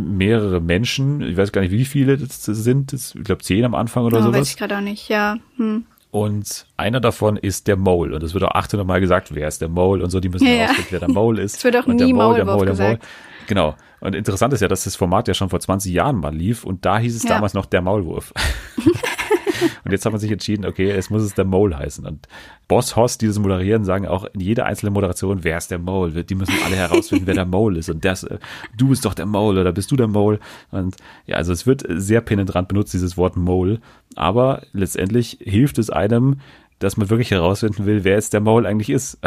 mehrere Menschen, ich weiß gar nicht, wie viele das sind, ich glaube zehn am Anfang oder oh, sowas. Weiß ich gerade auch nicht, ja. Hm. Und einer davon ist der Mole. Und es wird auch 800 Mal gesagt, wer ist der Mole und so, die müssen ja. rausfinden, wer der Mole ist. Es wird auch und nie Mole, der Mole, der Mole. Genau. Und interessant ist ja, dass das Format ja schon vor 20 Jahren mal lief und da hieß es ja. damals noch der Maulwurf. und jetzt hat man sich entschieden, okay, es muss es der Mole heißen. Und Boss Hoss, die das moderieren, sagen auch in jeder einzelnen Moderation, wer ist der Mole? Die müssen alle herausfinden, wer der Mole ist. Und das, du bist doch der Mole oder bist du der Mole? Und ja, also es wird sehr penetrant benutzt, dieses Wort Mole. Aber letztendlich hilft es einem, dass man wirklich herausfinden will, wer jetzt der Mole eigentlich ist.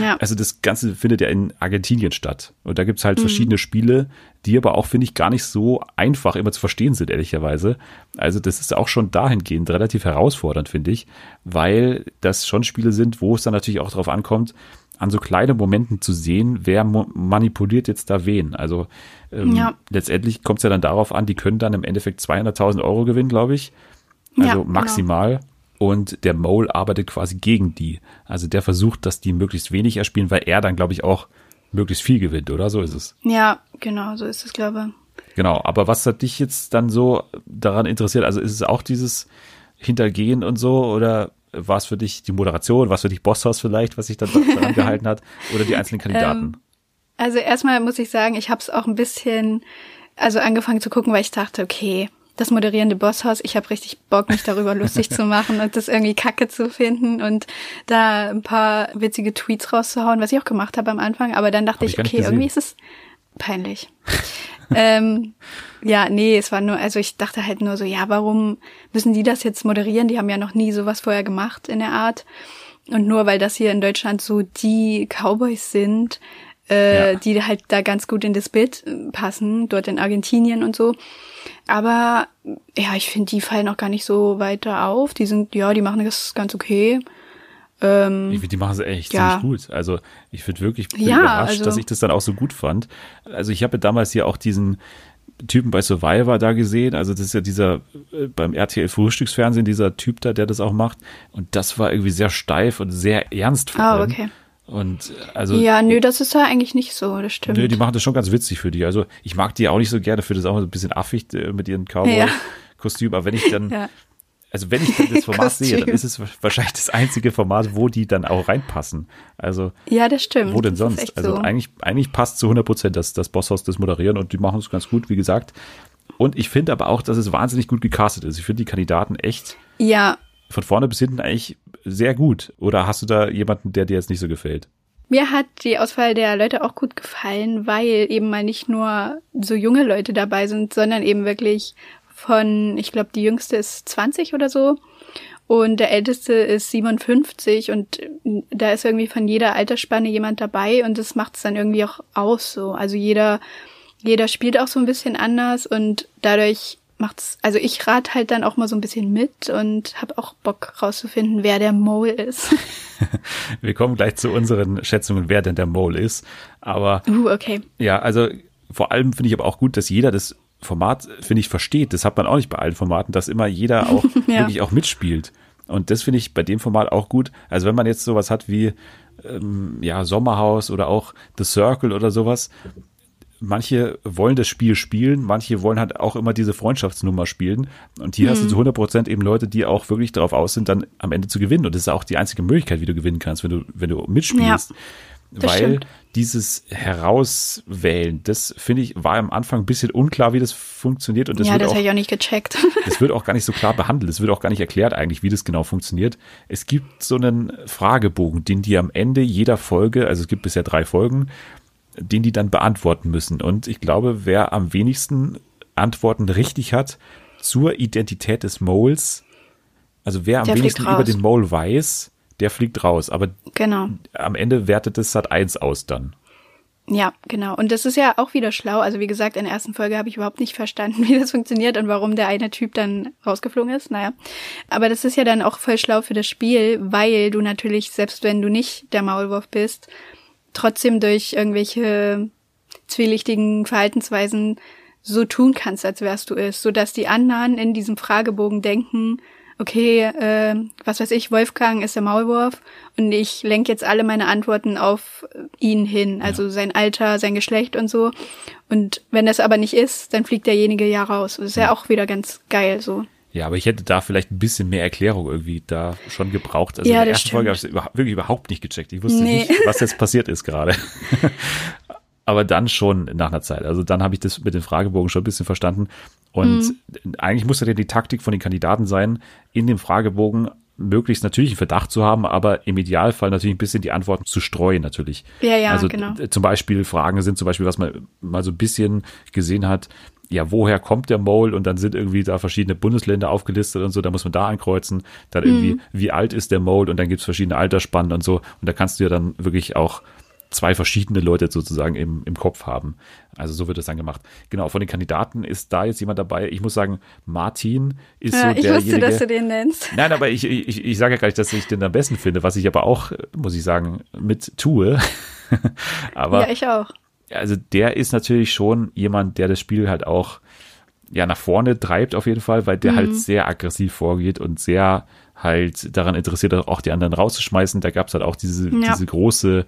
Ja. Also das Ganze findet ja in Argentinien statt. Und da gibt's halt mhm. verschiedene Spiele, die aber auch, finde ich, gar nicht so einfach immer zu verstehen sind, ehrlicherweise. Also das ist auch schon dahingehend relativ herausfordernd, finde ich, weil das schon Spiele sind, wo es dann natürlich auch darauf ankommt, an so kleinen Momenten zu sehen, wer manipuliert jetzt da wen. Also ähm, ja. letztendlich kommt es ja dann darauf an, die können dann im Endeffekt 200.000 Euro gewinnen, glaube ich. Also ja, genau. maximal. Genau und der Mole arbeitet quasi gegen die. Also der versucht, dass die möglichst wenig erspielen, weil er dann, glaube ich, auch möglichst viel gewinnt, oder? So ist es. Ja, genau, so ist es, glaube ich. Genau, aber was hat dich jetzt dann so daran interessiert? Also ist es auch dieses Hintergehen und so oder war es für dich die Moderation, was für dich Bosshaus vielleicht, was sich dann daran gehalten hat oder die einzelnen Kandidaten? Ähm, also erstmal muss ich sagen, ich habe es auch ein bisschen, also angefangen zu gucken, weil ich dachte, okay, das moderierende Bosshaus. Ich habe richtig Bock, mich darüber lustig zu machen und das irgendwie kacke zu finden und da ein paar witzige Tweets rauszuhauen, was ich auch gemacht habe am Anfang. Aber dann dachte hab ich, ich okay, irgendwie ist es peinlich. ähm, ja, nee, es war nur, also ich dachte halt nur so, ja, warum müssen die das jetzt moderieren? Die haben ja noch nie sowas vorher gemacht in der Art. Und nur weil das hier in Deutschland so die Cowboys sind, äh, ja. die halt da ganz gut in das Bild passen, dort in Argentinien und so, aber ja, ich finde, die fallen auch gar nicht so weiter auf. Die sind, ja, die machen das ganz okay. Ähm, ich finde, die machen es echt ja. ziemlich gut. Also ich finde wirklich ja, überrascht, also, dass ich das dann auch so gut fand. Also ich habe damals hier auch diesen Typen bei Survivor da gesehen. Also das ist ja dieser äh, beim RTL Frühstücksfernsehen, dieser Typ da, der das auch macht. Und das war irgendwie sehr steif und sehr ernst. Ah, oh, okay. Und also. Ja, nö, das ist ja eigentlich nicht so, das stimmt. Nö, die machen das schon ganz witzig für die. Also ich mag die auch nicht so gerne, für das auch ein bisschen affig äh, mit ihren Cowboy-Kostümen. Ja. Aber wenn ich dann, ja. also wenn ich dann das Format sehe, dann ist es wahrscheinlich das einzige Format, wo die dann auch reinpassen. Also. Ja, das stimmt. Wo denn sonst? Also so. eigentlich, eigentlich passt zu 100 Prozent das, das Bosshaus das Moderieren und die machen es ganz gut, wie gesagt. Und ich finde aber auch, dass es wahnsinnig gut gecastet ist. Ich finde die Kandidaten echt. Ja. Von vorne bis hinten eigentlich sehr gut. Oder hast du da jemanden, der dir jetzt nicht so gefällt? Mir hat die Auswahl der Leute auch gut gefallen, weil eben mal nicht nur so junge Leute dabei sind, sondern eben wirklich von, ich glaube, die jüngste ist 20 oder so und der älteste ist 57 und da ist irgendwie von jeder Altersspanne jemand dabei und das macht es dann irgendwie auch aus so. Also jeder, jeder spielt auch so ein bisschen anders und dadurch macht's, also ich rate halt dann auch mal so ein bisschen mit und habe auch Bock rauszufinden, wer der Mole ist. Wir kommen gleich zu unseren Schätzungen, wer denn der Mole ist. Aber uh, okay. ja, also vor allem finde ich aber auch gut, dass jeder das Format, finde ich, versteht. Das hat man auch nicht bei allen Formaten, dass immer jeder auch ja. wirklich auch mitspielt. Und das finde ich bei dem Format auch gut. Also wenn man jetzt sowas hat wie ähm, ja Sommerhaus oder auch The Circle oder sowas, manche wollen das Spiel spielen, manche wollen halt auch immer diese Freundschaftsnummer spielen. Und hier mhm. hast du mhm. zu 100 Prozent eben Leute, die auch wirklich darauf aus sind, dann am Ende zu gewinnen. Und das ist auch die einzige Möglichkeit, wie du gewinnen kannst, wenn du, wenn du mitspielst. Ja, Weil stimmt. dieses Herauswählen, das finde ich, war am Anfang ein bisschen unklar, wie das funktioniert. Und das ja, wird das habe ich auch nicht gecheckt. das wird auch gar nicht so klar behandelt. Es wird auch gar nicht erklärt eigentlich, wie das genau funktioniert. Es gibt so einen Fragebogen, den die am Ende jeder Folge, also es gibt bisher drei Folgen, den die dann beantworten müssen. Und ich glaube, wer am wenigsten Antworten richtig hat zur Identität des Moles, also wer am der wenigsten über den Mole weiß, der fliegt raus. Aber genau. am Ende wertet es Sat 1 aus dann. Ja, genau. Und das ist ja auch wieder schlau. Also wie gesagt, in der ersten Folge habe ich überhaupt nicht verstanden, wie das funktioniert und warum der eine Typ dann rausgeflogen ist. Naja. Aber das ist ja dann auch voll schlau für das Spiel, weil du natürlich, selbst wenn du nicht der Maulwurf bist, trotzdem durch irgendwelche zwielichtigen Verhaltensweisen so tun kannst, als wärst du es, so dass die anderen in diesem Fragebogen denken, okay, äh, was weiß ich, Wolfgang ist der Maulwurf und ich lenke jetzt alle meine Antworten auf ihn hin, also ja. sein Alter, sein Geschlecht und so. Und wenn das aber nicht ist, dann fliegt derjenige ja raus. Das ist ja, ja auch wieder ganz geil so. Ja, aber ich hätte da vielleicht ein bisschen mehr Erklärung irgendwie da schon gebraucht. Also ja, in der ersten stimmt. Folge habe ich es über, wirklich überhaupt nicht gecheckt. Ich wusste nee. nicht, was jetzt passiert ist gerade. aber dann schon nach einer Zeit. Also dann habe ich das mit dem Fragebogen schon ein bisschen verstanden. Und mhm. eigentlich musste ja die Taktik von den Kandidaten sein, in dem Fragebogen möglichst natürlich einen Verdacht zu haben, aber im Idealfall natürlich ein bisschen die Antworten zu streuen natürlich. Ja, ja, also genau. zum Beispiel Fragen sind zum Beispiel, was man mal so ein bisschen gesehen hat, ja, woher kommt der Mole? Und dann sind irgendwie da verschiedene Bundesländer aufgelistet und so, da muss man da ankreuzen. Dann irgendwie, mhm. wie alt ist der Mole? Und dann gibt's verschiedene Altersspannen und so. Und da kannst du ja dann wirklich auch zwei verschiedene Leute sozusagen im, im Kopf haben. Also so wird es dann gemacht. Genau, von den Kandidaten ist da jetzt jemand dabei. Ich muss sagen, Martin ist ja, so ich derjenige. Ich wusste, dass du den nennst. Nein, aber ich, ich, ich sage ja gar nicht, dass ich den am besten finde, was ich aber auch, muss ich sagen, mit tue. aber, ja, ich auch. Also der ist natürlich schon jemand, der das Spiel halt auch ja nach vorne treibt auf jeden Fall, weil der halt mhm. halt sehr aggressiv vorgeht und sehr halt daran interessiert, auch die anderen rauszuschmeißen. Da gab es halt auch diese, ja. diese große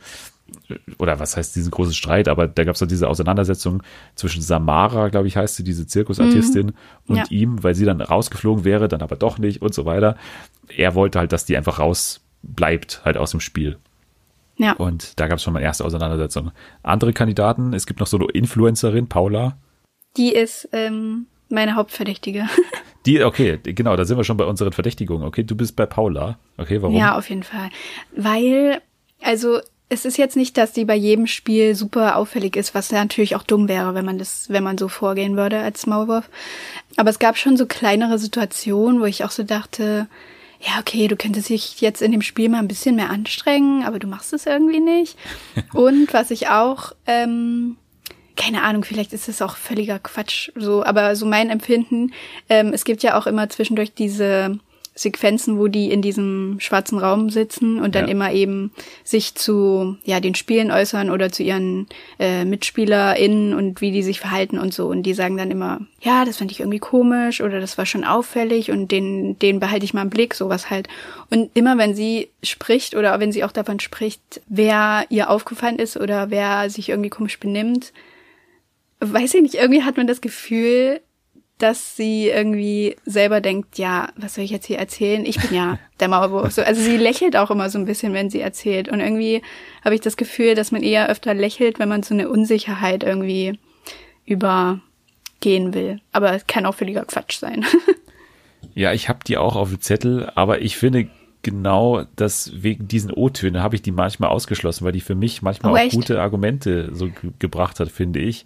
oder was heißt diesen großen Streit, aber da gab es dann diese Auseinandersetzung zwischen Samara, glaube ich, heißt sie, diese Zirkusartistin, mhm. und ja. ihm, weil sie dann rausgeflogen wäre, dann aber doch nicht und so weiter. Er wollte halt, dass die einfach rausbleibt, halt aus dem Spiel. Ja. Und da gab es schon mal erste Auseinandersetzung. Andere Kandidaten, es gibt noch so eine Influencerin, Paula. Die ist ähm, meine Hauptverdächtige. Die, okay, genau, da sind wir schon bei unseren Verdächtigungen. Okay, du bist bei Paula. Okay, warum? Ja, auf jeden Fall. Weil, also es ist jetzt nicht, dass die bei jedem Spiel super auffällig ist, was ja natürlich auch dumm wäre, wenn man das, wenn man so vorgehen würde als Maulwurf. Aber es gab schon so kleinere Situationen, wo ich auch so dachte, ja, okay, du könntest dich jetzt in dem Spiel mal ein bisschen mehr anstrengen, aber du machst es irgendwie nicht. Und was ich auch, ähm, keine Ahnung, vielleicht ist es auch völliger Quatsch, so, aber so mein Empfinden, ähm, es gibt ja auch immer zwischendurch diese Sequenzen, wo die in diesem schwarzen Raum sitzen und dann ja. immer eben sich zu ja den Spielen äußern oder zu ihren äh, MitspielerInnen und wie die sich verhalten und so. Und die sagen dann immer, ja, das fand ich irgendwie komisch oder das war schon auffällig und den, den behalte ich mal im Blick, sowas halt. Und immer wenn sie spricht oder wenn sie auch davon spricht, wer ihr aufgefallen ist oder wer sich irgendwie komisch benimmt, weiß ich nicht, irgendwie hat man das Gefühl, dass sie irgendwie selber denkt, ja, was soll ich jetzt hier erzählen? Ich bin ja der Maulwurf. So, also sie lächelt auch immer so ein bisschen, wenn sie erzählt. Und irgendwie habe ich das Gefühl, dass man eher öfter lächelt, wenn man so eine Unsicherheit irgendwie übergehen will. Aber es kann auch völliger Quatsch sein. ja, ich habe die auch auf dem Zettel, aber ich finde genau, dass wegen diesen O-Töne habe ich die manchmal ausgeschlossen, weil die für mich manchmal oh, auch gute Argumente so gebracht hat, finde ich.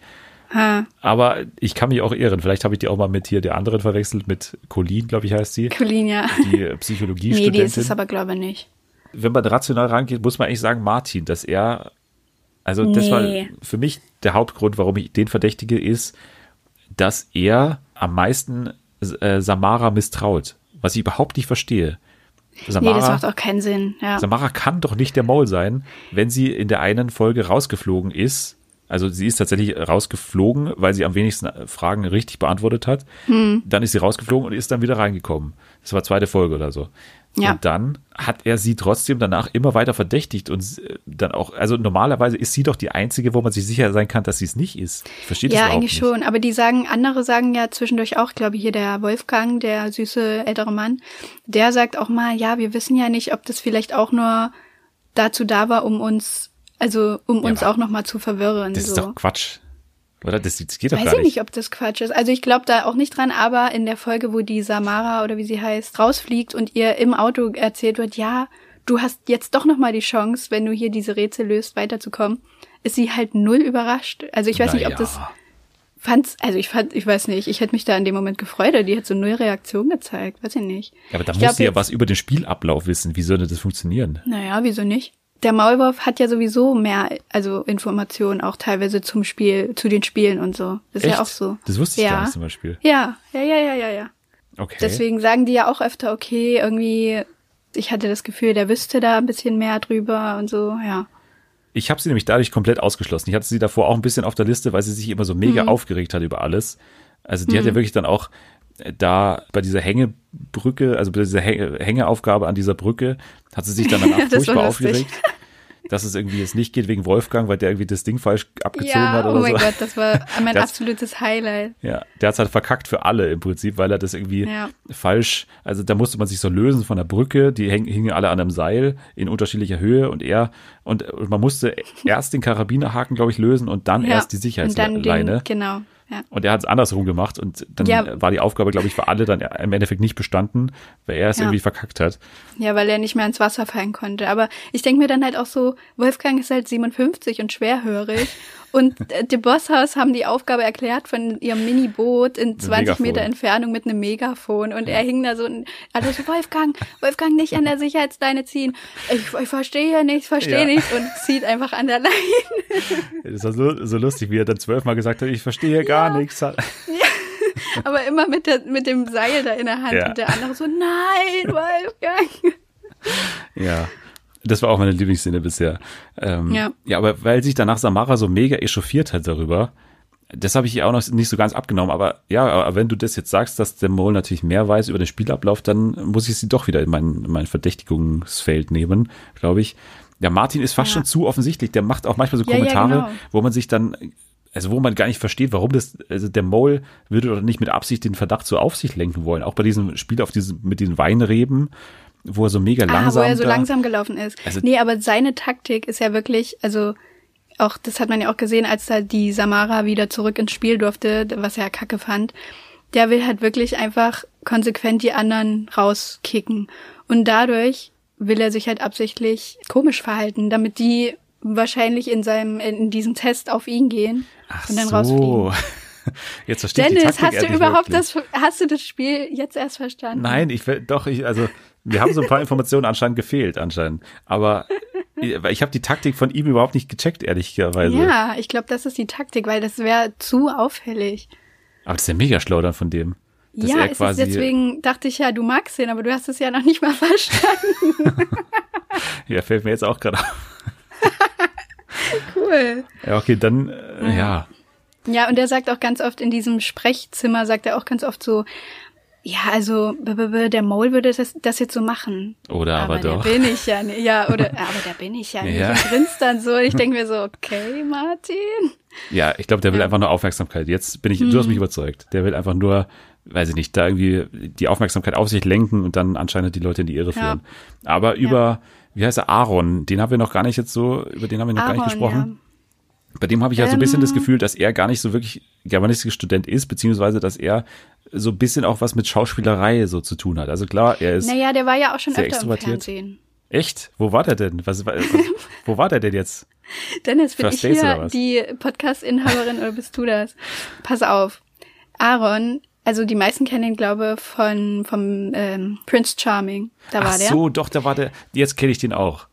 Ha. Aber ich kann mich auch irren. Vielleicht habe ich die auch mal mit hier der anderen verwechselt, mit Colleen, glaube ich, heißt sie. Colleen, ja. Die Psychologiestudentin. Nee, die ist es aber, glaube ich, nicht. Wenn man rational rangeht, muss man eigentlich sagen, Martin, dass er, also nee. das war für mich der Hauptgrund, warum ich den verdächtige, ist, dass er am meisten äh, Samara misstraut. Was ich überhaupt nicht verstehe. Samara, nee, das macht auch keinen Sinn. Ja. Samara kann doch nicht der Maul sein, wenn sie in der einen Folge rausgeflogen ist also sie ist tatsächlich rausgeflogen, weil sie am wenigsten Fragen richtig beantwortet hat. Hm. Dann ist sie rausgeflogen und ist dann wieder reingekommen. Das war zweite Folge oder so. Ja. Und dann hat er sie trotzdem danach immer weiter verdächtigt und dann auch, also normalerweise ist sie doch die einzige, wo man sich sicher sein kann, dass sie es nicht ist. Versteht ja, das eigentlich nicht. schon. Aber die sagen, andere sagen ja zwischendurch auch, glaube ich, hier der Wolfgang, der süße ältere Mann, der sagt auch mal, ja, wir wissen ja nicht, ob das vielleicht auch nur dazu da war, um uns also, um ja, uns auch nochmal zu verwirren. Das so. ist doch Quatsch. Oder? Das, das geht doch Weiß gar nicht. Weiß ich nicht, ob das Quatsch ist. Also ich glaube da auch nicht dran, aber in der Folge, wo die Samara oder wie sie heißt, rausfliegt und ihr im Auto erzählt wird, ja, du hast jetzt doch nochmal die Chance, wenn du hier diese Rätsel löst, weiterzukommen, ist sie halt null überrascht. Also ich weiß Na nicht, ob ja. das fand's, also ich fand, ich weiß nicht, ich hätte mich da in dem Moment gefreut, die hat so null Reaktion gezeigt, weiß ich nicht. Ja, aber da muss sie ja was über den Spielablauf wissen. Wie soll das funktionieren? Naja, wieso nicht? Der Maulwurf hat ja sowieso mehr, also Informationen auch teilweise zum Spiel, zu den Spielen und so. Das ist Echt? ja auch so. Das wusste ich ja. gar nicht zum Beispiel. Ja, ja, ja, ja, ja, ja. Okay. Deswegen sagen die ja auch öfter, okay, irgendwie, ich hatte das Gefühl, der wüsste da ein bisschen mehr drüber und so, ja. Ich habe sie nämlich dadurch komplett ausgeschlossen. Ich hatte sie davor auch ein bisschen auf der Liste, weil sie sich immer so mega mhm. aufgeregt hat über alles. Also die mhm. hat ja mhm. wirklich dann auch da bei dieser Hängebrücke, also bei dieser Hängeaufgabe an dieser Brücke, hat sie sich dann danach furchtbar aufgeregt. dass es irgendwie jetzt nicht geht wegen Wolfgang, weil der irgendwie das Ding falsch abgezogen ja, hat oder oh mein so. Gott, das war mein Das- absolutes Highlight. Ja, der hat's halt verkackt für alle im Prinzip, weil er das irgendwie Ja. falsch, also da musste man sich so lösen von der Brücke, die häng, hingen alle an einem Seil in unterschiedlicher Höhe und er und, und man musste erst den Karabinerhaken, glaube ich, lösen und dann Ja. erst die Sicherheitsleine. genau. Ja. Und er hat es andersrum gemacht und dann Ja. war die Aufgabe, glaube ich, für alle dann im Endeffekt nicht bestanden, weil er es Ja. irgendwie verkackt hat. ja, weil er nicht mehr ins Wasser fallen konnte. Aber ich denke mir dann halt auch so, Wolfgang ist halt 57 und schwerhörig. Und äh, dem Bosshaus haben die Aufgabe erklärt von ihrem Mini-Boot in 20 Megafon. Meter Entfernung mit einem Megafon. Und er hing da so, und also so, Wolfgang, Wolfgang nicht an der Sicherheitsleine ziehen. Ich, ich verstehe nicht, ich verstehe Ja. nicht. Und zieht einfach an der Leine. Das war so, so lustig, wie er dann zwölfmal gesagt hat, ich verstehe gar nichts. Aber immer mit, der, mit dem Seil da in der Hand. Ja. Und der andere so, nein, Wolfgang. Ja. Das war auch meine Lieblingsszene bisher. Ähm, Ja. ja, aber weil sich danach Samara so mega echauffiert hat darüber, das habe ich ihr auch noch nicht so ganz abgenommen. Aber ja, aber wenn du das jetzt sagst, dass der Mole natürlich mehr weiß über den Spielablauf, dann muss ich sie doch wieder in mein, in mein Verdächtigungsfeld nehmen, glaube ich. Ja, Martin ist fast Ja. schon zu offensichtlich. Der macht auch manchmal so Ja, ja, Kommentare, genau. wo man sich dann, also wo man gar nicht versteht, warum das, also der Mole würde doch nicht mit Absicht den Verdacht so auf sich lenken wollen. Auch bei diesem Spiel auf diesem, mit diesen Weinreben, wo er so mega langsam ah, wo er so langsam gelaufen ist. Also- nee, aber seine Taktik ist ja wirklich, also auch, das hat man ja auch gesehen, als da die Samara wieder zurück ins Spiel durfte, was er kacke fand. Der will halt wirklich einfach konsequent die anderen rauskicken. Und dadurch will er sich halt absichtlich komisch verhalten, damit die wahrscheinlich in seinem, in diesem Test auf ihn gehen Ach und dann so. rausfliegen. Jetzt verstehe ich die Dennis, Taktik hast du überhaupt wirklich. das, hast du das Spiel jetzt erst verstanden? Nein, ich will- doch, ich, also wir haben so ein paar Informationen anscheinend gefehlt, anscheinend. Aber ich, habe die Taktik von ihm überhaupt nicht gecheckt, ehrlicherweise. Ja, ich glaube, das ist die Taktik, weil das wäre zu auffällig. Aber das ist ja mega schlau dann von dem. Ja, es ist quasi, deswegen dachte ich ja, du magst ihn, aber du hast es ja noch nicht mal verstanden. Ja, fällt mir jetzt auch gerade auf. cool. Ja, okay, dann, äh, ja. Ja, und er sagt auch ganz oft in diesem Sprechzimmer, sagt er auch ganz oft so, ja, also b -b -b der Maul würde das, das jetzt so machen. Oder aber, doch. der bin ich ja nicht. Ja, oder aber der bin ich ja nicht. Ja. Und grinst dann so. Ich denke mir so, okay, Martin. Ja, ich glaube, der will Ja. einfach nur Aufmerksamkeit. Jetzt bin ich, du hast mich überzeugt. Der will einfach nur, weiß ich nicht, da irgendwie die Aufmerksamkeit auf sich lenken und dann anscheinend die Leute in die Irre Ja. führen. Aber über, wie heißt er, Aaron, den haben wir noch gar nicht jetzt so, über den haben wir noch gar nicht Aaron, gesprochen. Bei dem habe ich ja so ein bisschen Ähm. das Gefühl, dass er gar nicht so wirklich Germanistik-Student ist, beziehungsweise dass er so ein bisschen auch was mit Schauspielerei so zu tun hat. Also klar, er ist Naja, der war ja auch schon öfter im. Fernsehen. echt. Wo war der denn? Was, was, wo war der denn jetzt? Dennis, bin First ich hier die Podcast-Inhaberin oder bist du das? Pass auf. Aaron, also die meisten kennen ihn, glaube von vom ähm, Prince Charming. Da war Ach der. so, doch, da war der. Jetzt kenne ich den auch.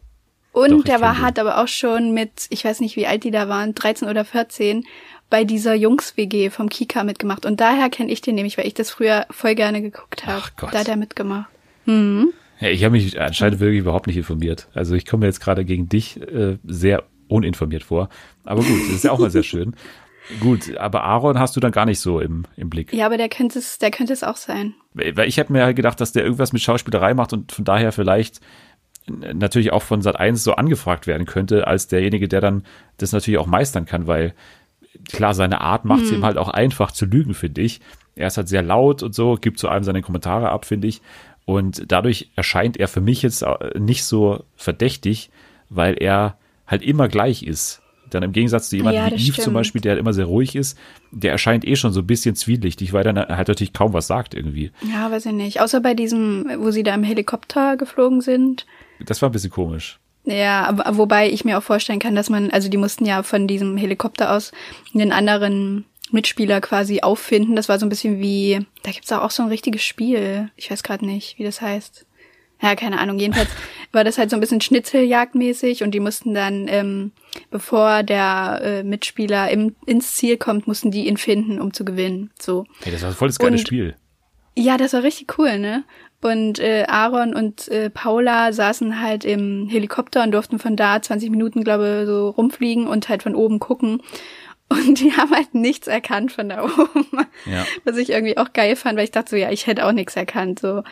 Und doch, ich der war hat aber auch schon mit, ich weiß nicht, wie alt die da waren, 13 oder 14, bei dieser Jungs-WG vom Kika mitgemacht. Und daher kenne ich den nämlich, weil ich das früher voll gerne geguckt habe. Da hat er mitgemacht. Mhm. Ja, ich habe mich anscheinend wirklich überhaupt nicht informiert. Also ich komme jetzt gerade gegen dich äh, sehr uninformiert vor. Aber gut, das ist ja auch mal sehr schön. Gut, aber Aaron hast du dann gar nicht so im, im Blick. Ja, aber der könnte es, der könnte es auch sein. Weil ich hätte mir halt gedacht, dass der irgendwas mit Schauspielerei macht und von daher vielleicht natürlich auch von Sat 1 so angefragt werden könnte, als derjenige, der dann das natürlich auch meistern kann, weil klar, seine Art macht es ihm halt auch einfach zu lügen, finde ich. Er ist halt sehr laut und so, gibt zu allem seine Kommentare ab, finde ich. Und dadurch erscheint er für mich jetzt äh, nicht so verdächtig, weil er halt immer gleich ist. Dann im Gegensatz zu jemandem Ja, wie das Yves zum stimmt. Beispiel, der halt immer sehr ruhig ist, der erscheint eh schon so ein bisschen zwielichtig, weil er halt natürlich kaum was sagt irgendwie. Ja, weiß ich nicht. Außer bei diesem, wo sie da im Helikopter geflogen sind. Das war ein bisschen komisch. Ja, wobei ich mir auch vorstellen kann, dass man, also die mussten ja von diesem Helikopter aus einen anderen Mitspieler quasi auffinden. Das war so ein bisschen wie, da gibt's auch, auch so ein richtiges Spiel. Ich weiß gerade nicht, wie das heißt. Ja, keine Ahnung. Jedenfalls war das halt so ein bisschen Schnitzeljagdmäßig und die mussten dann, ähm, bevor der äh, Mitspieler im, ins Ziel kommt, mussten die ihn finden, um zu gewinnen. So. Hey, das war voll das geile Spiel. Ja, das war richtig cool, ne? Und äh, Aaron und äh, Paula saßen halt im Helikopter und durften von da 20 Minuten, glaube ich, so rumfliegen und halt von oben gucken. Und die haben halt nichts erkannt von da oben. Ja. Was ich irgendwie auch geil fand, weil ich dachte so, ja, ich hätte auch nichts erkannt. So.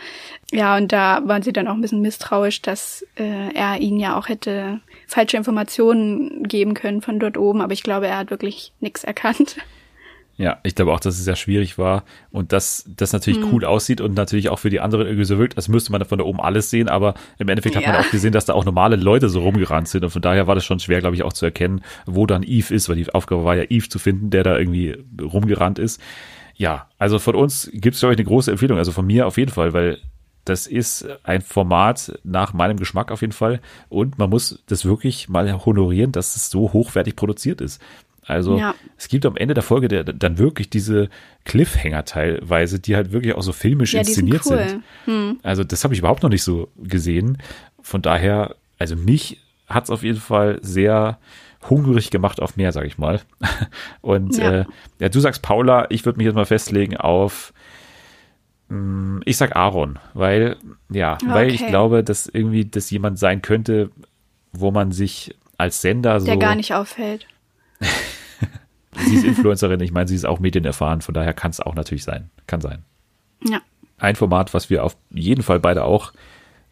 Ja, und da waren sie dann auch ein bisschen misstrauisch, dass äh, er ihnen ja auch hätte falsche Informationen geben können von dort oben. Aber ich glaube, er hat wirklich nichts erkannt. Ja, ich glaube auch, dass es sehr schwierig war und dass das natürlich hm. cool aussieht und natürlich auch für die anderen irgendwie so wirkt, als müsste man von da oben alles sehen, aber im Endeffekt ja. hat man auch gesehen, dass da auch normale Leute so rumgerannt sind und von daher war das schon schwer, glaube ich, auch zu erkennen, wo dann Eve ist, weil die Aufgabe war ja Eve zu finden, der da irgendwie rumgerannt ist. Ja, also von uns gibt es, glaube ich, eine große Empfehlung, also von mir auf jeden Fall, weil das ist ein Format nach meinem Geschmack auf jeden Fall und man muss das wirklich mal honorieren, dass es so hochwertig produziert ist. Also ja. es gibt am Ende der Folge der, dann wirklich diese Cliffhanger teilweise, die halt wirklich auch so filmisch ja, inszeniert sind. Cool. sind. Hm. Also das habe ich überhaupt noch nicht so gesehen. Von daher, also mich hat es auf jeden Fall sehr hungrig gemacht auf mehr, sag ich mal. Und ja. Äh, ja, du sagst Paula, ich würde mich jetzt mal festlegen auf ich sag Aaron, weil ja, okay. weil ich glaube, dass irgendwie das jemand sein könnte, wo man sich als Sender so der gar nicht auffällt. sie ist Influencerin, ich meine, sie ist auch medienerfahren, von daher kann es auch natürlich sein. Kann sein. Ja. Ein Format, was wir auf jeden Fall beide auch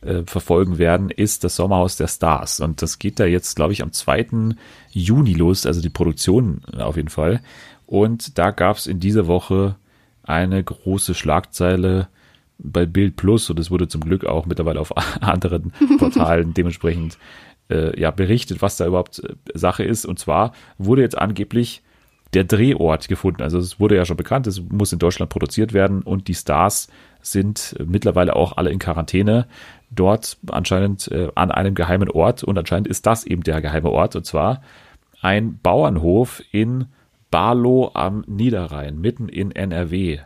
äh, verfolgen werden, ist das Sommerhaus der Stars. Und das geht da jetzt, glaube ich, am 2. Juni los, also die Produktion auf jeden Fall. Und da gab es in dieser Woche eine große Schlagzeile bei Bild Plus und es wurde zum Glück auch mittlerweile auf anderen Portalen dementsprechend äh, ja berichtet, was da überhaupt äh, Sache ist. Und zwar wurde jetzt angeblich der Drehort gefunden. Also es wurde ja schon bekannt, es muss in Deutschland produziert werden und die Stars sind mittlerweile auch alle in Quarantäne dort anscheinend äh, an einem geheimen Ort und anscheinend ist das eben der geheime Ort und zwar ein Bauernhof in Barlow am Niederrhein, mitten in NRW.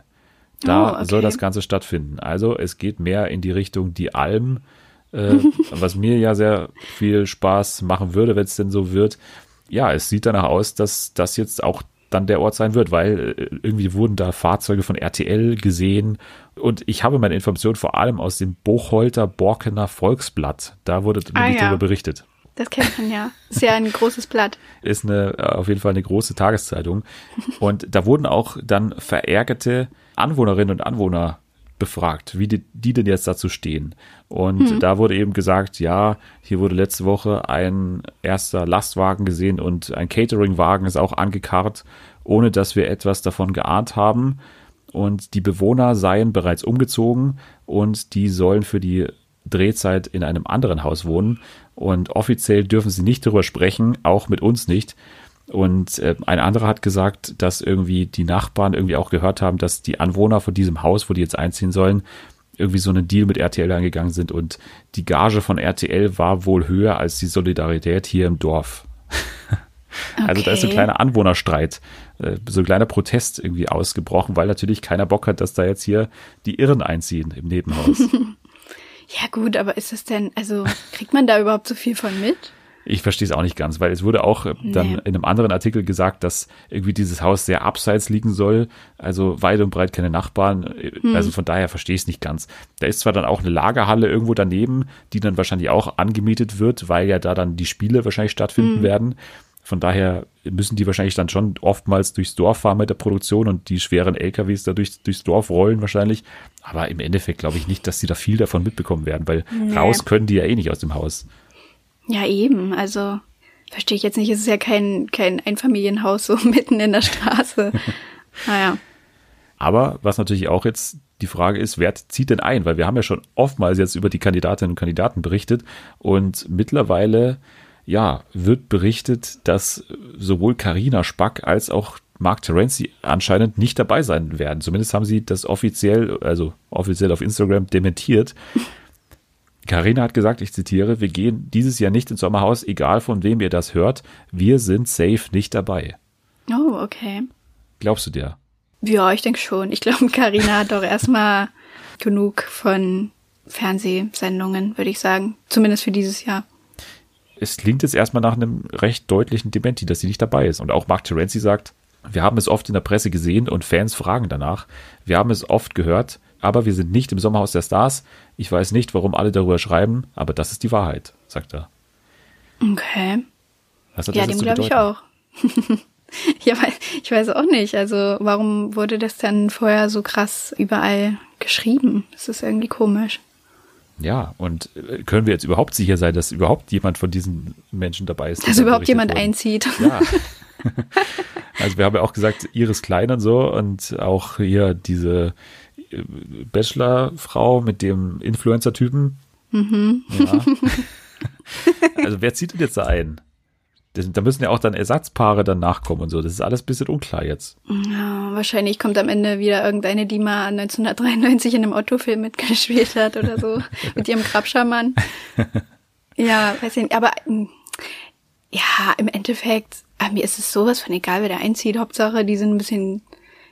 Da oh, okay. soll das Ganze stattfinden. Also es geht mehr in die Richtung die Alm, äh, was mir ja sehr viel Spaß machen würde, wenn es denn so wird. Ja, es sieht danach aus, dass das jetzt auch dann der Ort sein wird, weil äh, irgendwie wurden da Fahrzeuge von RTL gesehen und ich habe meine Informationen vor allem aus dem Bochholter Borkener Volksblatt. Da wurde ah, ja. darüber berichtet. Das kennt man ja. Ist ja ein großes Blatt. Ist eine, äh, auf jeden Fall eine große Tageszeitung. Und da wurden auch dann verärgerte Anwohnerinnen und Anwohner befragt, wie die, die denn jetzt dazu stehen. Und hm. da wurde eben gesagt, ja, hier wurde letzte Woche ein erster Lastwagen gesehen und ein Cateringwagen ist auch angekarrt, ohne dass wir etwas davon geahnt haben. Und die Bewohner seien bereits umgezogen und die sollen für die Drehzeit in einem anderen Haus wohnen. Und offiziell dürfen sie nicht darüber sprechen, auch mit uns nicht. Und äh, ein anderer hat gesagt, dass irgendwie die Nachbarn irgendwie auch gehört haben, dass die Anwohner von diesem Haus, wo die jetzt einziehen sollen, irgendwie so einen Deal mit RTL eingegangen sind und die Gage von RTL war wohl höher als die Solidarität hier im Dorf. Okay. Also da ist so ein kleiner Anwohnerstreit, äh, so ein kleiner Protest irgendwie ausgebrochen, weil natürlich keiner Bock hat, dass da jetzt hier die Irren einziehen im Nebenhaus. ja gut, aber ist das denn, also kriegt man da überhaupt so viel von mit? Ich verstehe es auch nicht ganz, weil es wurde auch äh, dann nee. in einem anderen Artikel gesagt, dass irgendwie dieses Haus sehr abseits liegen soll, also weit und breit keine Nachbarn. Äh, hm. Also von daher verstehe ich es nicht ganz. Da ist zwar dann auch eine Lagerhalle irgendwo daneben, die dann wahrscheinlich auch angemietet wird, weil ja da dann die Spiele wahrscheinlich stattfinden hm. werden. Von daher müssen die wahrscheinlich dann schon oftmals durchs Dorf fahren mit der Produktion und die schweren LKWs da durch, durchs Dorf rollen wahrscheinlich. Aber im Endeffekt glaube ich nicht, dass sie da viel davon mitbekommen werden, weil nee. raus können die ja eh nicht aus dem Haus. Ja, eben. Also verstehe ich jetzt nicht. Es ist ja kein, kein Einfamilienhaus so mitten in der Straße. naja. Aber was natürlich auch jetzt die Frage ist, wer zieht denn ein? Weil wir haben ja schon oftmals jetzt über die Kandidatinnen und Kandidaten berichtet und mittlerweile ja, wird berichtet, dass sowohl Karina Spack als auch Mark Terenzi anscheinend nicht dabei sein werden. Zumindest haben sie das offiziell, also offiziell auf Instagram dementiert. Karina hat gesagt, ich zitiere, wir gehen dieses Jahr nicht ins Sommerhaus, egal von wem ihr das hört. Wir sind safe nicht dabei. Oh, okay. Glaubst du dir? Ja, ich denke schon. Ich glaube, Karina hat doch erstmal genug von Fernsehsendungen, würde ich sagen. Zumindest für dieses Jahr. Es klingt jetzt erstmal nach einem recht deutlichen Dementi, dass sie nicht dabei ist. Und auch Mark Terenzi sagt, wir haben es oft in der Presse gesehen und Fans fragen danach. Wir haben es oft gehört aber wir sind nicht im Sommerhaus der Stars. Ich weiß nicht, warum alle darüber schreiben, aber das ist die Wahrheit, sagt er. Okay. Ja, dem glaube ich auch. ja, Ich weiß auch nicht. Also warum wurde das dann vorher so krass überall geschrieben? Das ist irgendwie komisch. Ja, und äh, können wir jetzt überhaupt sicher sein, dass überhaupt jemand von diesen Menschen dabei ist? Dass überhaupt jemand wurden? einzieht. Ja. also wir haben ja auch gesagt, Iris Klein und so und auch hier diese äh, Bachelor-Frau mit dem Influencer-Typen. Mhm. Ja. Also wer zieht denn jetzt da ein? Das, da müssen ja auch dann Ersatzpaare dann nachkommen und so. Das ist alles ein bisschen unklar jetzt. Ja, wahrscheinlich kommt am Ende wieder irgendeine, die mal 1993 in einem Otto-Film mitgespielt hat oder so. mit ihrem Grabschermann. Ja, weiß ich nicht. Aber ja, im Endeffekt, mir ist es sowas von egal, wer da einzieht. Hauptsache, die sind ein bisschen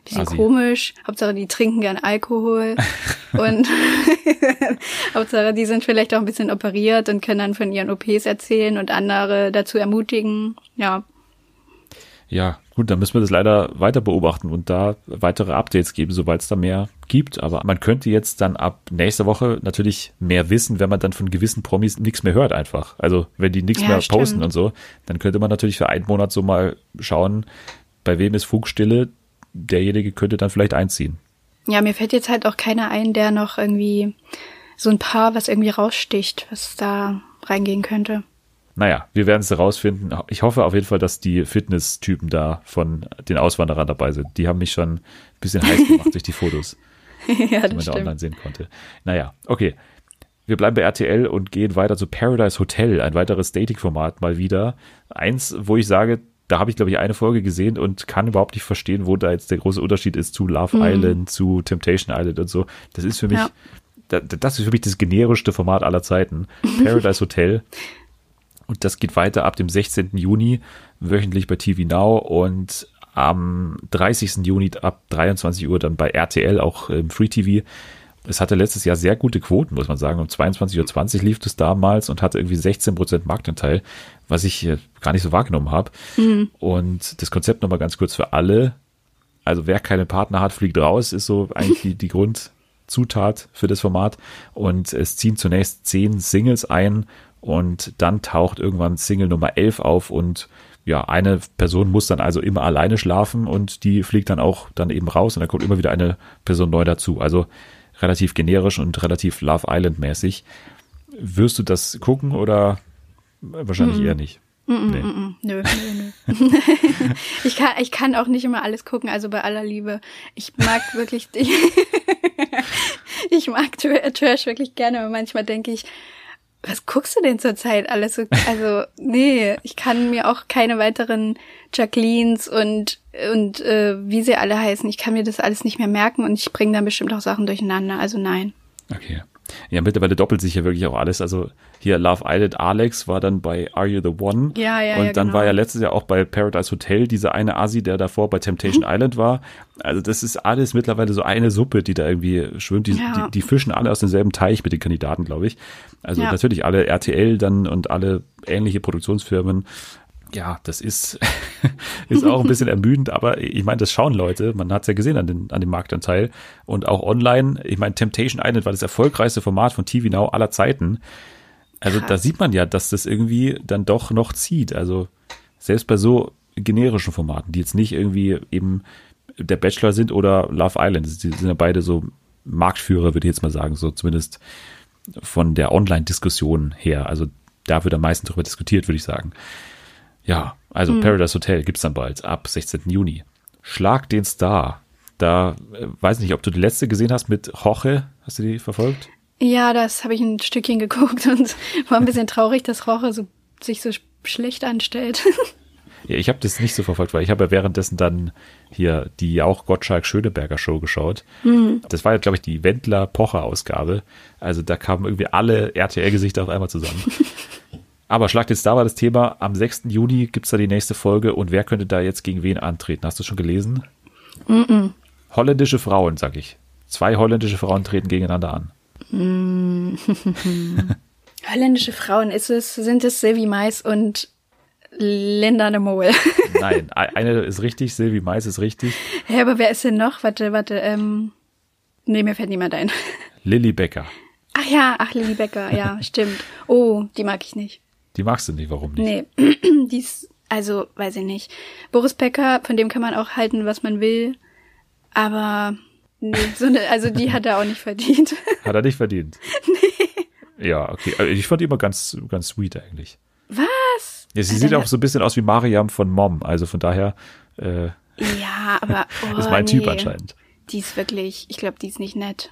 bisschen Asi. komisch. Hauptsache, die trinken gern Alkohol. und Hauptsache, die sind vielleicht auch ein bisschen operiert und können dann von ihren OPs erzählen und andere dazu ermutigen. Ja. Ja, gut, dann müssen wir das leider weiter beobachten und da weitere Updates geben, sobald es da mehr gibt. Aber man könnte jetzt dann ab nächster Woche natürlich mehr wissen, wenn man dann von gewissen Promis nichts mehr hört einfach. Also wenn die nichts ja, mehr stimmt. posten und so, dann könnte man natürlich für einen Monat so mal schauen, bei wem ist Funkstille, derjenige könnte dann vielleicht einziehen. Ja, mir fällt jetzt halt auch keiner ein, der noch irgendwie so ein Paar, was irgendwie raussticht, was da reingehen könnte. Naja, wir werden es herausfinden. Ich hoffe auf jeden Fall, dass die Fitness-Typen da von den Auswanderern dabei sind. Die haben mich schon ein bisschen heiß gemacht durch die Fotos, ja, die man da online sehen konnte. Naja, okay. Wir bleiben bei RTL und gehen weiter zu Paradise Hotel, ein weiteres Dating-Format mal wieder. Eins, wo ich sage, da habe ich, glaube ich, eine Folge gesehen und kann überhaupt nicht verstehen, wo da jetzt der große Unterschied ist zu Love mhm. Island, zu Temptation Island und so. Das ist für mich, ja. da, das ist für mich das generischste Format aller Zeiten. Paradise Hotel. Und das geht weiter ab dem 16. Juni, wöchentlich bei TV Now und am 30. Juni ab 23 Uhr dann bei RTL, auch im Free TV es hatte letztes Jahr sehr gute Quoten, muss man sagen. Um 22.20 Uhr lief es damals und hatte irgendwie 16 Prozent Marktanteil, was ich gar nicht so wahrgenommen habe. Mhm. Und das Konzept nochmal ganz kurz für alle. Also wer keine Partner hat, fliegt raus, ist so eigentlich die, die Grundzutat für das Format. Und es ziehen zunächst zehn Singles ein und dann taucht irgendwann Single Nummer 11 auf und ja, eine Person muss dann also immer alleine schlafen und die fliegt dann auch dann eben raus und dann kommt immer wieder eine Person neu dazu. Also relativ generisch und relativ Love Island mäßig. Wirst du das gucken oder wahrscheinlich mm. eher nicht? Mm nee. Nö, nö, nö. ich, kann, ich kann auch nicht immer alles gucken, also bei aller Liebe. Ich mag wirklich, ich mag Trash wirklich gerne, aber manchmal denke ich, was guckst du denn zurzeit alles? So, also, nee, ich kann mir auch keine weiteren Jacquelines und, und äh, wie sie alle heißen, ich kann mir das alles nicht mehr merken und ich bringe dann bestimmt auch Sachen durcheinander. Also nein. Okay. Ja, mittlerweile doppelt sich ja wirklich auch alles. Also hier Love Island Alex war dann bei Are You the One? Ja, ja, Und ja, dann genau. war ja letztes Jahr auch bei Paradise Hotel dieser eine Asi, der davor bei Temptation mhm. Island war. Also das ist alles mittlerweile so eine Suppe, die da irgendwie schwimmt. Die, ja. die, die fischen alle aus demselben Teich mit den Kandidaten, glaube ich. Also ja. natürlich alle RTL dann und alle ähnliche Produktionsfirmen ja, das ist, ist auch ein bisschen ermüdend, aber ich meine, das schauen Leute. Man hat es ja gesehen an, den, an dem Marktanteil. Und auch online, ich meine, Temptation Island war das erfolgreichste Format von TV Now aller Zeiten. Also Krass. da sieht man ja, dass das irgendwie dann doch noch zieht. Also selbst bei so generischen Formaten, die jetzt nicht irgendwie eben der Bachelor sind oder Love Island, die sind ja beide so Marktführer, würde ich jetzt mal sagen, so zumindest von der Online-Diskussion her. Also da wird am meisten darüber diskutiert, würde ich sagen. Ja, also hm. Paradise Hotel gibt's dann bald ab 16. Juni. Schlag den Star. Da äh, weiß nicht, ob du die letzte gesehen hast mit Roche. Hast du die verfolgt? Ja, das habe ich ein Stückchen geguckt und war ein bisschen traurig, dass Roche so, sich so schlecht anstellt. Ja, ich habe das nicht so verfolgt, weil ich habe ja währenddessen dann hier die auch Gottschalk-Schöneberger Show geschaut. Mhm. Das war ja, glaube ich, die Wendler-Pocher-Ausgabe. Also da kamen irgendwie alle RTL-Gesichter auf einmal zusammen. Aber Schlag den Star war das Thema. Am 6. Juni gibt's da die nächste Folge und wer könnte da jetzt gegen wen antreten? Hast du schon gelesen? Mm, -mm. Holländische Frauen, sag ich. Zwei holländische Frauen treten gegeneinander an. Mm. holländische Frauen, ist es, sind es Sylvie Mais und Linda de Mol? Nein, eine ist richtig, Sylvie Mais ist richtig. Ja, aber wer ist denn noch? Warte, warte, ähm, nee, mir fällt niemand ein. Lilly Becker. Ach ja, ach, Lilly Becker, ja, stimmt. Oh, die mag ich nicht. Die magst du nicht, warum nicht? Nee, die ist, also weiß ich nicht. Boris Becker, von dem kann man auch halten, was man will, aber nee, so eine, also die hat er auch nicht verdient. Hat er nicht verdient? nee. Ja, okay. Also ich fand die immer ganz, ganz sweet eigentlich. Was? Ja, sie also, sieht auch so ein bisschen aus wie Mariam von Mom, also von daher. Äh, ja, aber oh, ist mein nee. Typ anscheinend. Die ist wirklich, ich glaube, die ist nicht nett.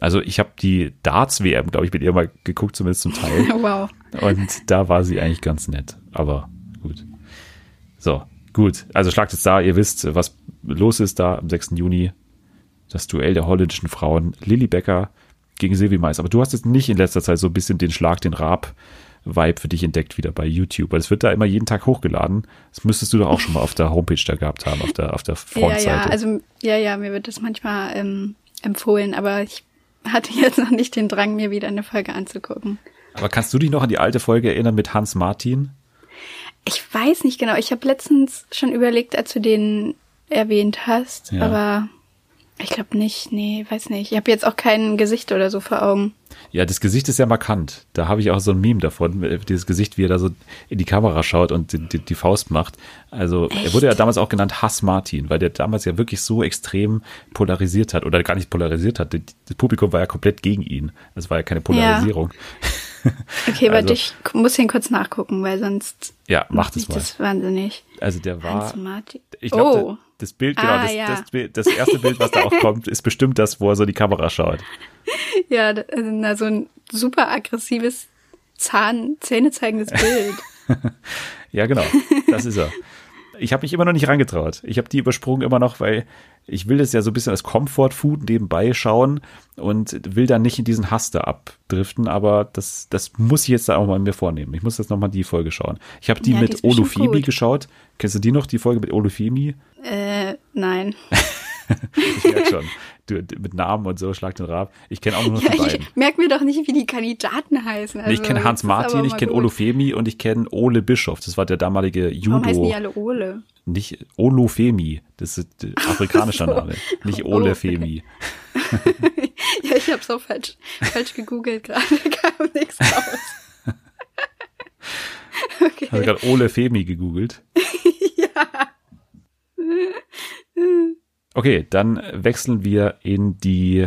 Also ich habe die Darts-WM, glaube ich, mit ihr mal geguckt, zumindest zum Teil. wow. Und da war sie eigentlich ganz nett. Aber gut. So, gut. Also schlagt es da, ihr wisst, was los ist da am 6. Juni. Das Duell der holländischen Frauen. Lilly Becker gegen Silvi Mais. Aber du hast jetzt nicht in letzter Zeit so ein bisschen den Schlag, den Raab Vibe für dich entdeckt wieder bei YouTube, weil es wird da immer jeden Tag hochgeladen. Das müsstest du doch auch schon mal auf der Homepage da gehabt haben, auf der, auf der Frontseite. Ja, ja, also, ja, ja, mir wird das manchmal ähm, empfohlen, aber ich hatte jetzt noch nicht den Drang, mir wieder eine Folge anzugucken. Aber kannst du dich noch an die alte Folge erinnern mit Hans Martin? Ich weiß nicht genau. Ich habe letztens schon überlegt, als du den erwähnt hast, ja. aber ich glaube nicht, nee, weiß nicht. Ich habe jetzt auch kein Gesicht oder so vor Augen. Ja, das Gesicht ist ja markant. Da habe ich auch so ein Meme davon, äh, dieses Gesicht, wie er da so in die Kamera schaut und die, die, die Faust macht. Also Echt? er wurde ja damals auch genannt Hass Martin, weil der damals ja wirklich so extrem polarisiert hat oder gar nicht polarisiert hat. Das Publikum war ja komplett gegen ihn. Es war ja keine Polarisierung. Ja. Okay, also, aber ich muss ihn kurz nachgucken, weil sonst ja, macht es mal. Das wahnsinnig. Also der war. Ich glaube, oh das Bild, genau, ah, das, ja. das, das, erste Bild, was da auch kommt, ist bestimmt das, wo er so die Kamera schaut. Ja, also so ein super aggressives Zahn, Zähne zeigendes Bild. ja, genau, das ist er ich habe mich immer noch nicht reingetraut. Ich habe die übersprungen immer noch, weil ich will das ja so ein bisschen als Comfort-Food nebenbei schauen und will dann nicht in diesen Hass da abdriften, aber das, das muss ich jetzt auch mal mir vornehmen. Ich muss jetzt nochmal die Folge schauen. Ich habe die ja, mit Olufemi geschaut. Kennst du die noch, die Folge mit Olufemi? Äh, nein. ich merke schon. Du, mit Namen und so, schlag den Rab. Ich kenne auch nur noch ja, die beiden. Ich merke mir doch nicht, wie die Kandidaten heißen. Also, ich kenne Hans Martin, ich kenne Olufemi und ich kenne Ole Bischof. Das war der damalige Judo. Warum heißen die alle Ole? Nicht Olufemi. Das ist ein afrikanischer so. Name. Nicht Olefemi. Okay. ja, ich habe es auch falsch, falsch gegoogelt gerade. kam nichts raus. okay. Hast du gerade Olefemi gegoogelt? ja. Okay, dann wechseln wir in die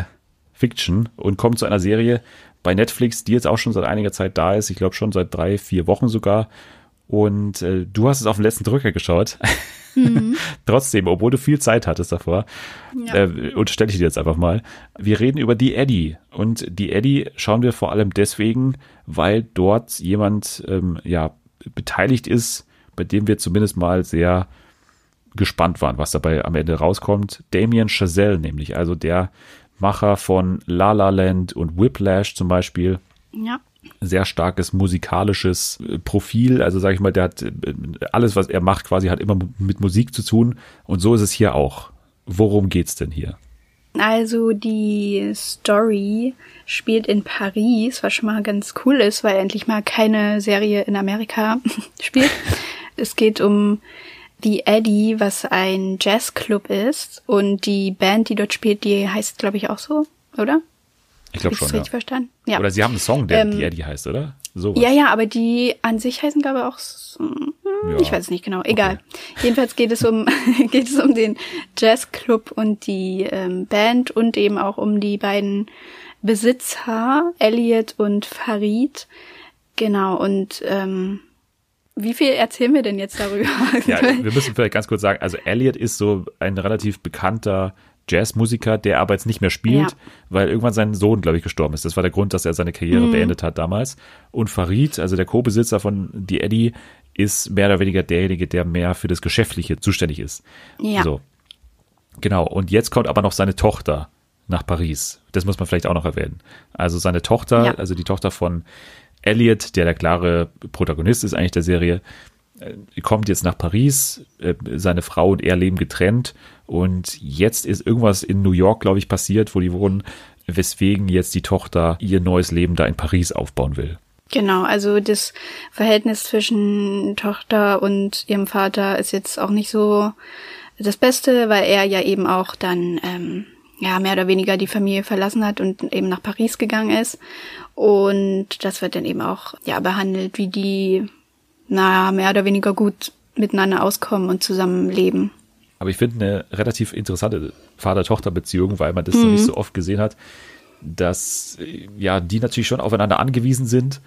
Fiction und kommen zu einer Serie bei Netflix, die jetzt auch schon seit einiger Zeit da ist. Ich glaube schon seit drei, vier Wochen sogar. Und äh, du hast es auf den letzten Drücker geschaut. Mhm. Trotzdem, obwohl du viel Zeit hattest davor, ja. äh, unterstelle ich dir jetzt einfach mal. Wir reden über die Eddie. Und die Eddie schauen wir vor allem deswegen, weil dort jemand ähm, ja beteiligt ist, bei dem wir zumindest mal sehr gespannt waren, was dabei am Ende rauskommt. Damien Chazelle nämlich, also der Macher von La La Land und Whiplash zum Beispiel. Ja. Sehr starkes musikalisches äh, Profil, also sage ich mal, der hat äh, alles, was er macht, quasi hat immer mit Musik zu tun und so ist es hier auch. Worum geht's denn hier? Also die Story spielt in Paris, was schon mal ganz cool ist, weil endlich mal keine Serie in Amerika spielt. es geht um die Eddie, was ein Jazzclub ist. Und die Band, die dort spielt, die heißt, glaube ich, auch so, oder? Ich glaube schon. richtig ja. verstanden? Ja. Oder sie haben einen Song, der ähm, die Eddie heißt, oder? So. Ja, ja, aber die an sich heißen, glaube ich, auch. Hm, ja. Ich weiß nicht genau. Egal. Okay. Jedenfalls geht es um geht es um den Jazzclub und die ähm, Band und eben auch um die beiden Besitzer Elliot und Farid. Genau und ähm, wie viel erzählen wir denn jetzt darüber? ja, wir müssen vielleicht ganz kurz sagen, also Elliot ist so ein relativ bekannter Jazzmusiker, der aber jetzt nicht mehr spielt, ja. weil irgendwann sein Sohn, glaube ich, gestorben ist. Das war der Grund, dass er seine Karriere mhm. beendet hat damals. Und Farid, also der Co-Besitzer von Die Eddie, ist mehr oder weniger derjenige, der mehr für das Geschäftliche zuständig ist. Ja. So. Genau. Und jetzt kommt aber noch seine Tochter nach Paris. Das muss man vielleicht auch noch erwähnen. Also seine Tochter, ja. also die Tochter von Elliot, der der klare Protagonist ist eigentlich der Serie, äh, kommt jetzt nach Paris, äh, seine Frau und er leben getrennt und jetzt ist irgendwas in New York, glaube ich, passiert, wo die wohnen, weswegen jetzt die Tochter ihr neues Leben da in Paris aufbauen will. Genau, also das Verhältnis zwischen Tochter und ihrem Vater ist jetzt auch nicht so das Beste, weil er ja eben auch dann ähm, ja mehr oder weniger die Familie verlassen hat und eben nach Paris gegangen ist. Und das wird dann eben auch ja behandelt, wie die, naja, mehr oder weniger gut miteinander auskommen und zusammenleben. Aber ich finde eine relativ interessante Vater-Tochter-Beziehung, weil man das mhm. noch nicht so oft gesehen hat, dass ja die natürlich schon aufeinander angewiesen sind,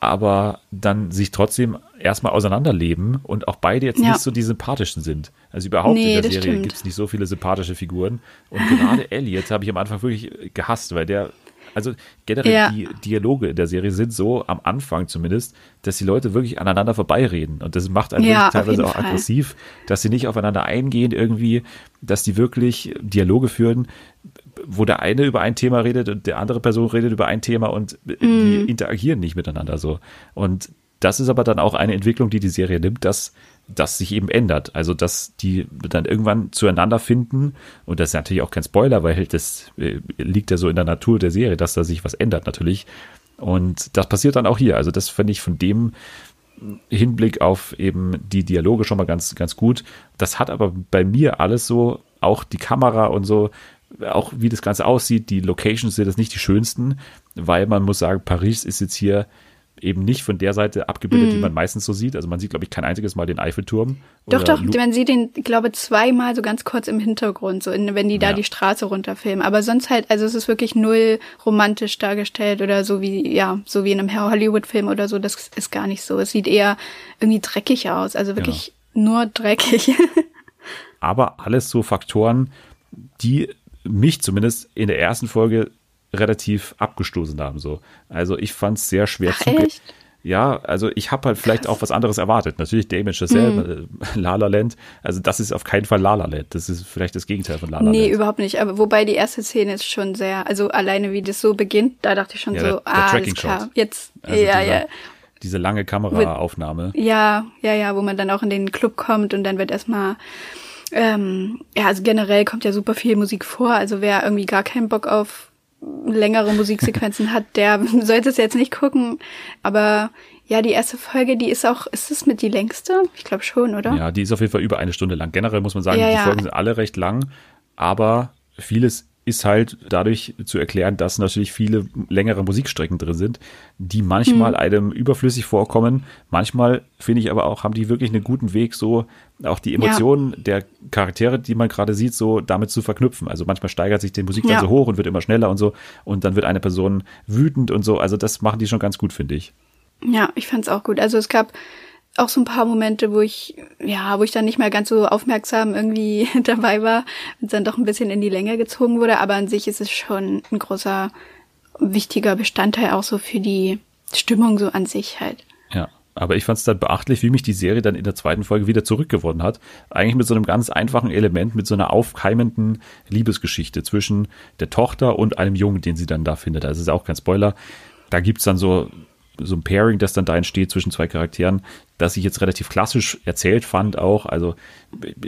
aber dann sich trotzdem erstmal auseinanderleben und auch beide jetzt ja. nicht so die sympathischen sind. Also überhaupt nee, in der Serie gibt es nicht so viele sympathische Figuren. Und gerade Elliot habe ich am Anfang wirklich gehasst, weil der also generell ja. die Dialoge in der Serie sind so, am Anfang zumindest, dass die Leute wirklich aneinander vorbeireden. Und das macht einen ja, teilweise auch Fall. aggressiv, dass sie nicht aufeinander eingehen irgendwie, dass die wirklich Dialoge führen, wo der eine über ein Thema redet und der andere Person redet über ein Thema und mm. die interagieren nicht miteinander so. Und das ist aber dann auch eine Entwicklung, die die Serie nimmt, dass das sich eben ändert. Also, dass die dann irgendwann zueinander finden. Und das ist natürlich auch kein Spoiler, weil das äh, liegt ja so in der Natur der Serie, dass da sich was ändert natürlich. Und das passiert dann auch hier. Also, das finde ich von dem Hinblick auf eben die Dialoge schon mal ganz, ganz gut. Das hat aber bei mir alles so, auch die Kamera und so, auch wie das Ganze aussieht, die Locations sind das nicht die schönsten, weil man muss sagen, Paris ist jetzt hier eben nicht von der Seite abgebildet, mm. die mhm. man meistens so sieht. Also man sieht, glaube ich, kein einziges Mal den Eiffelturm. Doch, doch, Lu man sieht den, glaube zweimal so ganz kurz im Hintergrund, so in, wenn die da ja. die Straße runterfilmen. Aber sonst halt, also es ist wirklich null romantisch dargestellt oder so wie, ja, so wie in einem Hollywood-Film oder so. Das ist gar nicht so. Es sieht eher irgendwie dreckig aus. Also wirklich genau. nur dreckig. Aber alles so Faktoren, die mich zumindest in der ersten Folge relativ abgestoßen haben. So. Also ich fand es sehr schwer zu. Echt? Ja, also ich habe halt vielleicht Krass. auch was anderes erwartet. Natürlich Damien Chazelle, mhm. La La Land. Also das ist auf keinen Fall La La Land. Das ist vielleicht das Gegenteil von La La Land. Nee, überhaupt nicht. Aber wobei die erste Szene ist schon sehr, also alleine wie das so beginnt, da dachte ich schon ja, so, der, der ah, alles klar. Jetzt, also ja, dieser, ja. Diese lange Kameraaufnahme. Ja, ja, ja, wo man dann auch in den Club kommt und dann wird erstmal ähm, ja, also generell kommt ja super viel Musik vor. Also wer irgendwie gar keinen Bock auf längere Musiksequenzen hat, der sollte es jetzt nicht gucken. Aber ja, die erste Folge, die ist auch, ist es mit die längste? Ich glaube schon, oder? Ja, die ist auf jeden Fall über eine Stunde lang. Generell muss man sagen, ja, die ja. Folgen sind alle recht lang, aber vieles ist halt dadurch zu erklären, dass natürlich viele längere Musikstrecken drin sind, die manchmal hm. einem überflüssig vorkommen. Manchmal finde ich aber auch, haben die wirklich einen guten Weg, so auch die Emotionen ja. der Charaktere, die man gerade sieht, so damit zu verknüpfen. Also manchmal steigert sich die Musik ja. dann so hoch und wird immer schneller und so und dann wird eine Person wütend und so. Also das machen die schon ganz gut, finde ich. Ja, ich fand es auch gut. Also es gab auch so ein paar Momente, wo ich, ja, wo ich dann nicht mehr ganz so aufmerksam irgendwie dabei war und dann doch ein bisschen in die Länge gezogen wurde. Aber an sich ist es schon ein großer, wichtiger Bestandteil auch so für die Stimmung so an sich halt. Ja. Aber ich fand es dann beachtlich, wie mich die Serie dann in der zweiten Folge wieder zurückgewonnen hat. Eigentlich mit so einem ganz einfachen Element, mit so einer aufkeimenden Liebesgeschichte zwischen der Tochter und einem Jungen, den sie dann da findet. Also ist auch kein Spoiler. Da gibt's dann so so ein Pairing, das dann da entsteht zwischen zwei Charakteren, das ich jetzt relativ klassisch erzählt fand auch. Also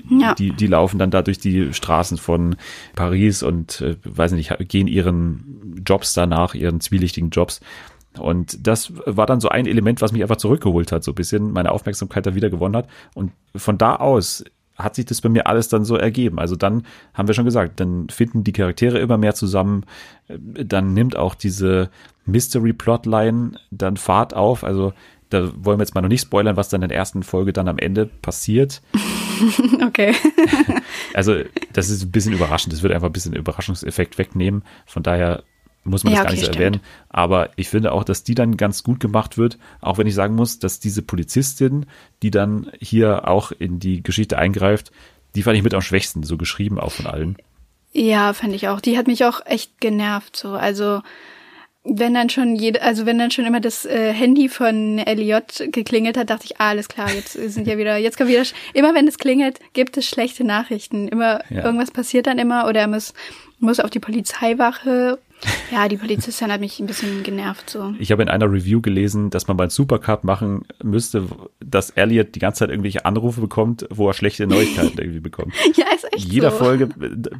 ja. die, die laufen dann da durch die Straßen von Paris und äh, weiß nicht, gehen ihren Jobs danach, ihren zwielichtigen Jobs. Und das war dann so ein Element, was mich einfach zurückgeholt hat, so ein bisschen meine Aufmerksamkeit da wieder gewonnen hat. Und von da aus hat sich das bei mir alles dann so ergeben. Also dann haben wir schon gesagt, dann finden die Charaktere immer mehr zusammen, dann nimmt auch diese Mystery-Plotline dann Fahrt auf. Also da wollen wir jetzt mal noch nicht spoilern, was dann in der ersten Folge dann am Ende passiert. okay. also das ist ein bisschen überraschend. Das wird einfach ein bisschen Überraschungseffekt wegnehmen. Von daher muss man ja, das gar okay, nicht so erwähnen. Aber ich finde auch, dass die dann ganz gut gemacht wird, auch wenn ich sagen muss, dass diese Polizistin, die dann hier auch in die Geschichte eingreift, die fand ich mit am schwächsten, so geschrieben auch von allen. Ja, fand ich auch. Die hat mich auch echt genervt, so. Also, wenn dann schon jede, also wenn dann schon immer das äh, Handy von Elliot geklingelt hat, dachte ich, ah, alles klar, jetzt sind ja wieder, jetzt kommt wieder, immer wenn es klingelt, gibt es schlechte Nachrichten. Immer, ja. irgendwas passiert dann immer oder er muss, muss auf die Polizeiwache ja, die Polizistin hat mich ein bisschen genervt so. Ich habe in einer Review gelesen, dass man beim Supercup machen müsste, dass Elliot die ganze Zeit irgendwelche Anrufe bekommt, wo er schlechte Neuigkeiten irgendwie bekommt. ja, ist echt Jeder so. Folge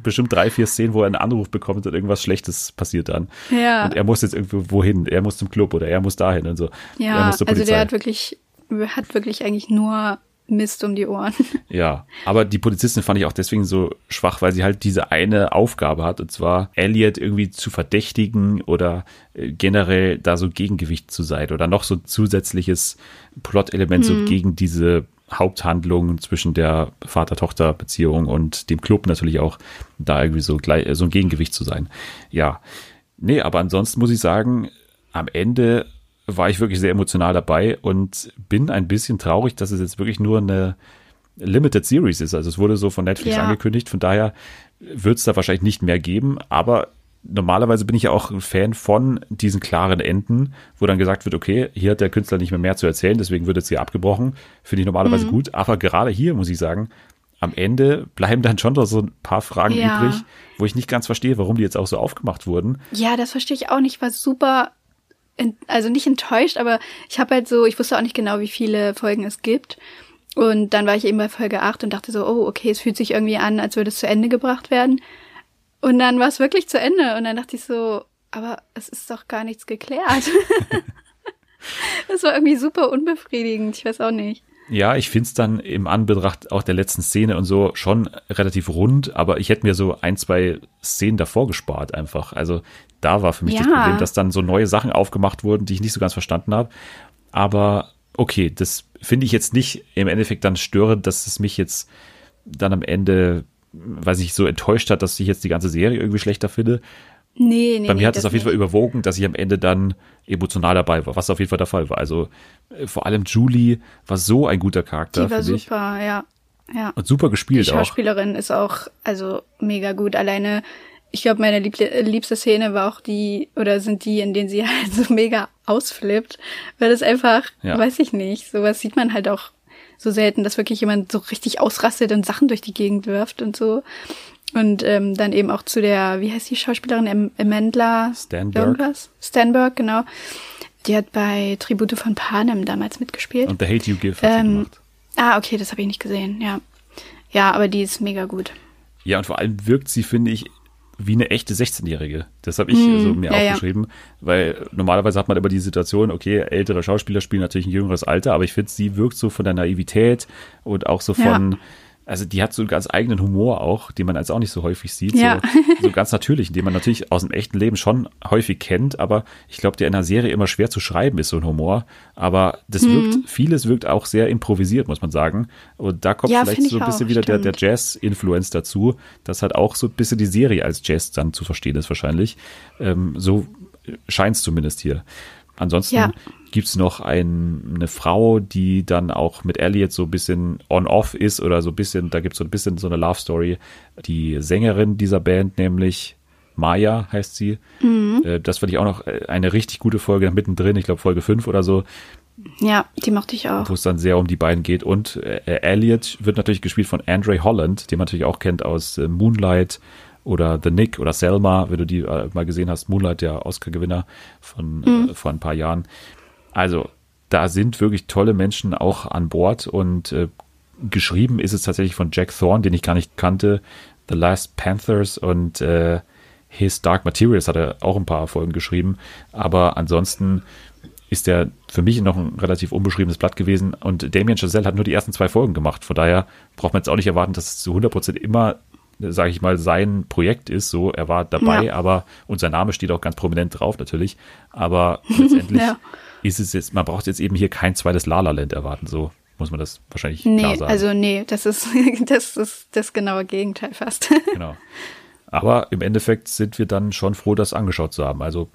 bestimmt drei, vier Szenen, wo er einen Anruf bekommt und irgendwas Schlechtes passiert dann. Ja. Und er muss jetzt irgendwo wohin, er muss zum Club oder er muss dahin und so. Ja, also der hat wirklich, hat wirklich eigentlich nur Mist um die Ohren. Ja, aber die Polizistin fand ich auch deswegen so schwach, weil sie halt diese eine Aufgabe hat, und zwar Elliot irgendwie zu verdächtigen oder äh, generell da so Gegengewicht zu sein oder noch so zusätzliches Plot-Element hm. so gegen diese Haupthandlung zwischen der Vater-Tochter-Beziehung und dem Club natürlich auch da irgendwie so gleich, so ein Gegengewicht zu sein. Ja. Nee, aber ansonsten muss ich sagen, am Ende war ich wirklich sehr emotional dabei und bin ein bisschen traurig, dass es jetzt wirklich nur eine Limited Series ist. Also es wurde so von Netflix ja. angekündigt, von daher wird es da wahrscheinlich nicht mehr geben, aber normalerweise bin ich ja auch ein Fan von diesen klaren Enden, wo dann gesagt wird, okay, hier hat der Künstler nicht mehr mehr zu erzählen, deswegen wird jetzt hier abgebrochen. Finde ich normalerweise mhm. gut, aber gerade hier muss ich sagen, am Ende bleiben dann schon noch so ein paar Fragen ja. übrig, wo ich nicht ganz verstehe, warum die jetzt auch so aufgemacht wurden. Ja, das verstehe ich auch nicht. War super also nicht enttäuscht, aber ich habe halt so, ich wusste auch nicht genau, wie viele Folgen es gibt. Und dann war ich eben bei Folge 8 und dachte so, oh, okay, es fühlt sich irgendwie an, als würde es zu Ende gebracht werden. Und dann war es wirklich zu Ende. Und dann dachte ich so, aber es ist doch gar nichts geklärt. das war irgendwie super unbefriedigend. Ich weiß auch nicht. Ja, ich finde es dann im Anbetracht auch der letzten Szene und so schon relativ rund, aber ich hätte mir so ein, zwei Szenen davor gespart einfach. Also da war für mich ja. das Problem, dass dann so neue Sachen aufgemacht wurden, die ich nicht so ganz verstanden habe. Aber okay, das finde ich jetzt nicht im Endeffekt dann störend, dass es mich jetzt dann am Ende, weiß ich, so enttäuscht hat, dass ich jetzt die ganze Serie irgendwie schlechter finde. Nee, nee. Bei mir nee, hat es auf jeden Fall überwogen, dass ich am Ende dann emotional dabei war, was auf jeden Fall der Fall war. Also äh, vor allem Julie war so ein guter Charakter. Die war super, ich. ja. Ja. Und super gespielt auch. Die Schauspielerin auch. ist auch, also mega gut. Alleine ich glaube, meine liebste, liebste Szene war auch die, oder sind die, in denen sie halt so mega ausflippt, weil das einfach, ja. weiß ich nicht, sowas sieht man halt auch so selten, dass wirklich jemand so richtig ausrastet und Sachen durch die Gegend wirft und so. Und ähm, dann eben auch zu der, wie heißt die Schauspielerin, Amandla Stanberg. Irgendwas? Stanberg, genau. Die hat bei Tribute von Panem damals mitgespielt. Und The Hate You Give hat ähm, sie gemacht. Ah, okay, das habe ich nicht gesehen, ja. Ja, aber die ist mega gut. Ja, und vor allem wirkt sie, finde ich, wie eine echte 16-Jährige. Das habe ich mm, also mir ja, aufgeschrieben, ja. weil normalerweise hat man immer die Situation, okay, ältere Schauspieler spielen natürlich ein jüngeres Alter, aber ich finde, sie wirkt so von der Naivität und auch so von, ja also die hat so einen ganz eigenen Humor auch, den man als auch nicht so häufig sieht. Ja. So, so ganz natürlich, den man natürlich aus dem echten Leben schon häufig kennt, aber ich glaube, der in einer Serie immer schwer zu schreiben ist, so ein Humor. Aber das mhm. wirkt, vieles wirkt auch sehr improvisiert, muss man sagen. Und da kommt ja, vielleicht so ein bisschen auch, wieder der, der Jazz-Influence dazu, dass halt auch so ein bisschen die Serie als Jazz dann zu verstehen ist wahrscheinlich. Ähm, so scheint es zumindest hier. Ansonsten ja. Gibt's noch ein, eine Frau, die dann auch mit Elliot so ein bisschen on-off ist oder so ein bisschen, da gibt's so ein bisschen so eine Love-Story. Die Sängerin dieser Band, nämlich Maya heißt sie. Mhm. Äh, das fand ich auch noch äh, eine richtig gute Folge mittendrin, ich glaube Folge 5 oder so. Ja, die mochte ich auch. Wo es dann sehr um die beiden geht. Und äh, Elliot wird natürlich gespielt von Andre Holland, den man natürlich auch kennt aus äh, Moonlight oder The Nick oder Selma, wenn du die äh, mal gesehen hast, Moonlight, der Oscar-Gewinner von mhm. äh, vor ein paar Jahren. Also da sind wirklich tolle Menschen auch an Bord und äh, geschrieben ist es tatsächlich von Jack Thorne, den ich gar nicht kannte, The Last Panthers und äh, His Dark Materials hat er auch ein paar Folgen geschrieben, aber ansonsten ist der für mich noch ein relativ unbeschriebenes Blatt gewesen und Damien Chazelle hat nur die ersten zwei Folgen gemacht, von daher braucht man jetzt auch nicht erwarten, dass es zu 100% immer sage ich mal, sein Projekt ist. So, er war dabei, ja. aber und sein Name steht auch ganz prominent drauf natürlich. Aber letztendlich ja. Ist es jetzt, man braucht jetzt eben hier kein zweites Lala Land erwarten. So muss man das wahrscheinlich nee, klar sagen. Also nee, das ist das ist das genaue Gegenteil fast. Genau. Aber im Endeffekt sind wir dann schon froh, das angeschaut zu haben. Also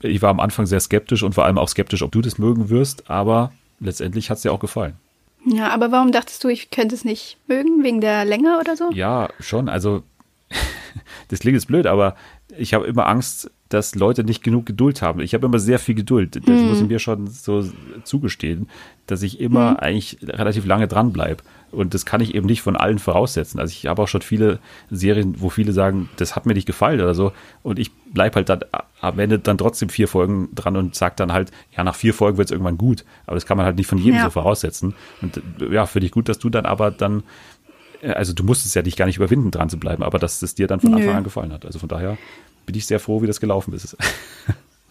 ich war am Anfang sehr skeptisch und vor allem auch skeptisch, ob du das mögen wirst, aber letztendlich hat es dir auch gefallen. Ja, aber warum dachtest du, ich könnte es nicht mögen? Wegen der Länge oder so? Ja, schon. Also, das klingt jetzt blöd, aber ich habe immer Angst, dass Leute nicht genug Geduld haben. Ich habe immer sehr viel Geduld. Das hm. muss ich mir schon so zugestehen, dass ich immer hm. eigentlich relativ lange dranbleibe. Und das kann ich eben nicht von allen voraussetzen. Also ich habe auch schon viele Serien, wo viele sagen, das hat mir nicht gefallen oder so. Und ich bleibe halt dann am Ende dann trotzdem vier Folgen dran und sage dann halt, ja, nach vier Folgen wird es irgendwann gut. Aber das kann man halt nicht von jedem ja. so voraussetzen. Und ja, finde ich gut, dass du dann aber dann, äh, also du musstest ja dich gar nicht überwinden, dran zu bleiben, aber dass es dir dann von Nö. Anfang an gefallen hat. Also von daher bin ich sehr froh, wie das gelaufen ist.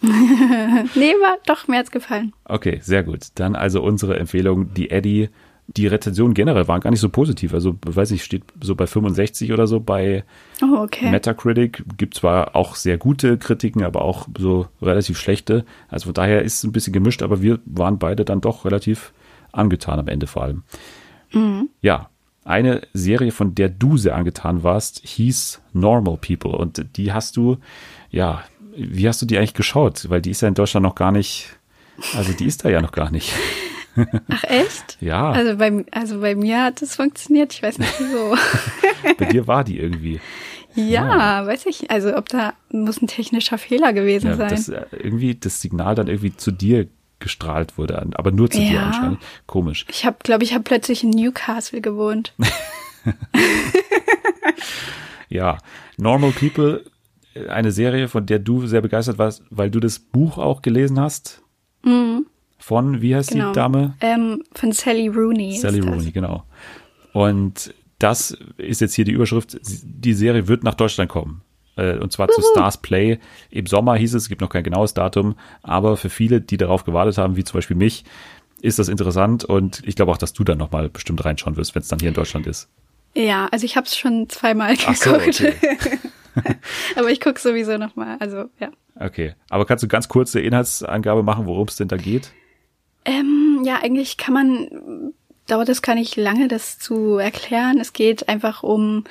nee, war doch, mir hat's gefallen. Okay, sehr gut. Dann also unsere Empfehlung, die Eddie die Rezensionen generell waren gar nicht so positiv. Also, weiß ich, steht so bei 65 oder so bei oh, okay. Metacritic. Gibt zwar auch sehr gute Kritiken, aber auch so relativ schlechte. Also von daher ist es ein bisschen gemischt, aber wir waren beide dann doch relativ angetan am Ende vor allem. Mhm. Ja, eine Serie, von der du sehr angetan warst, hieß Normal People. Und die hast du, ja, wie hast du die eigentlich geschaut? Weil die ist ja in Deutschland noch gar nicht, also die ist da ja noch gar nicht. Ach echt? Ja. Also bei, also bei mir hat es funktioniert, ich weiß nicht wieso. bei dir war die irgendwie. Ja, ja, weiß ich. Also ob da muss ein technischer Fehler gewesen ja, sein. Dass äh, irgendwie das Signal dann irgendwie zu dir gestrahlt wurde, aber nur zu ja. dir anscheinend. Komisch. Ich habe, glaube ich, habe plötzlich in Newcastle gewohnt. ja, Normal People, eine Serie, von der du sehr begeistert warst, weil du das Buch auch gelesen hast. Mhm. Von, wie heißt genau. die Dame? Ähm, von Sally Rooney. Sally Rooney, genau. Und das ist jetzt hier die Überschrift. Die Serie wird nach Deutschland kommen. Äh, und zwar Uhu. zu Stars Play. Im Sommer hieß es, es gibt noch kein genaues Datum, aber für viele, die darauf gewartet haben, wie zum Beispiel mich, ist das interessant und ich glaube auch, dass du dann nochmal bestimmt reinschauen wirst, wenn es dann hier in Deutschland ist. Ja, also ich habe es schon zweimal geguckt. So, okay. aber ich gucke sowieso nochmal, also ja. Okay, aber kannst du ganz kurze Inhaltsangabe machen, worum es denn da geht? Ähm, ja, eigentlich kann man, dauert es gar nicht lange, das zu erklären. Es geht einfach um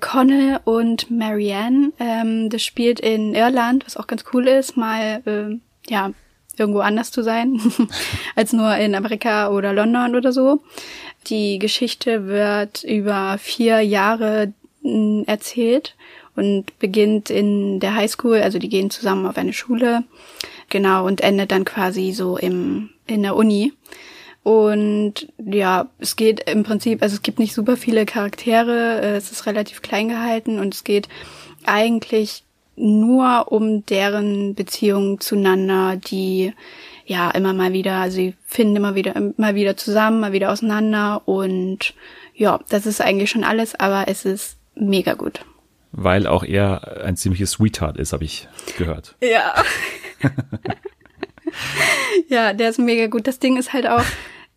Connell und Marianne. Ähm, das spielt in Irland, was auch ganz cool ist, mal, äh, ja, irgendwo anders zu sein, als nur in Amerika oder London oder so. Die Geschichte wird über vier Jahre hm, erzählt und beginnt in der Highschool, also die gehen zusammen auf eine Schule, genau, und endet dann quasi so im, in der Uni. Und ja, es geht im Prinzip, also es gibt nicht super viele Charaktere, äh, es ist relativ klein gehalten und es geht eigentlich nur um deren Beziehungen zueinander, die ja immer mal wieder, also sie finden immer wieder, immer wieder zusammen, mal wieder auseinander und ja, das ist eigentlich schon alles, aber es ist mega gut. Weil auch er ein ziemliches Sweetheart ist, habe ich gehört. Ja. ja, der ist mega gut. Das Ding ist halt auch,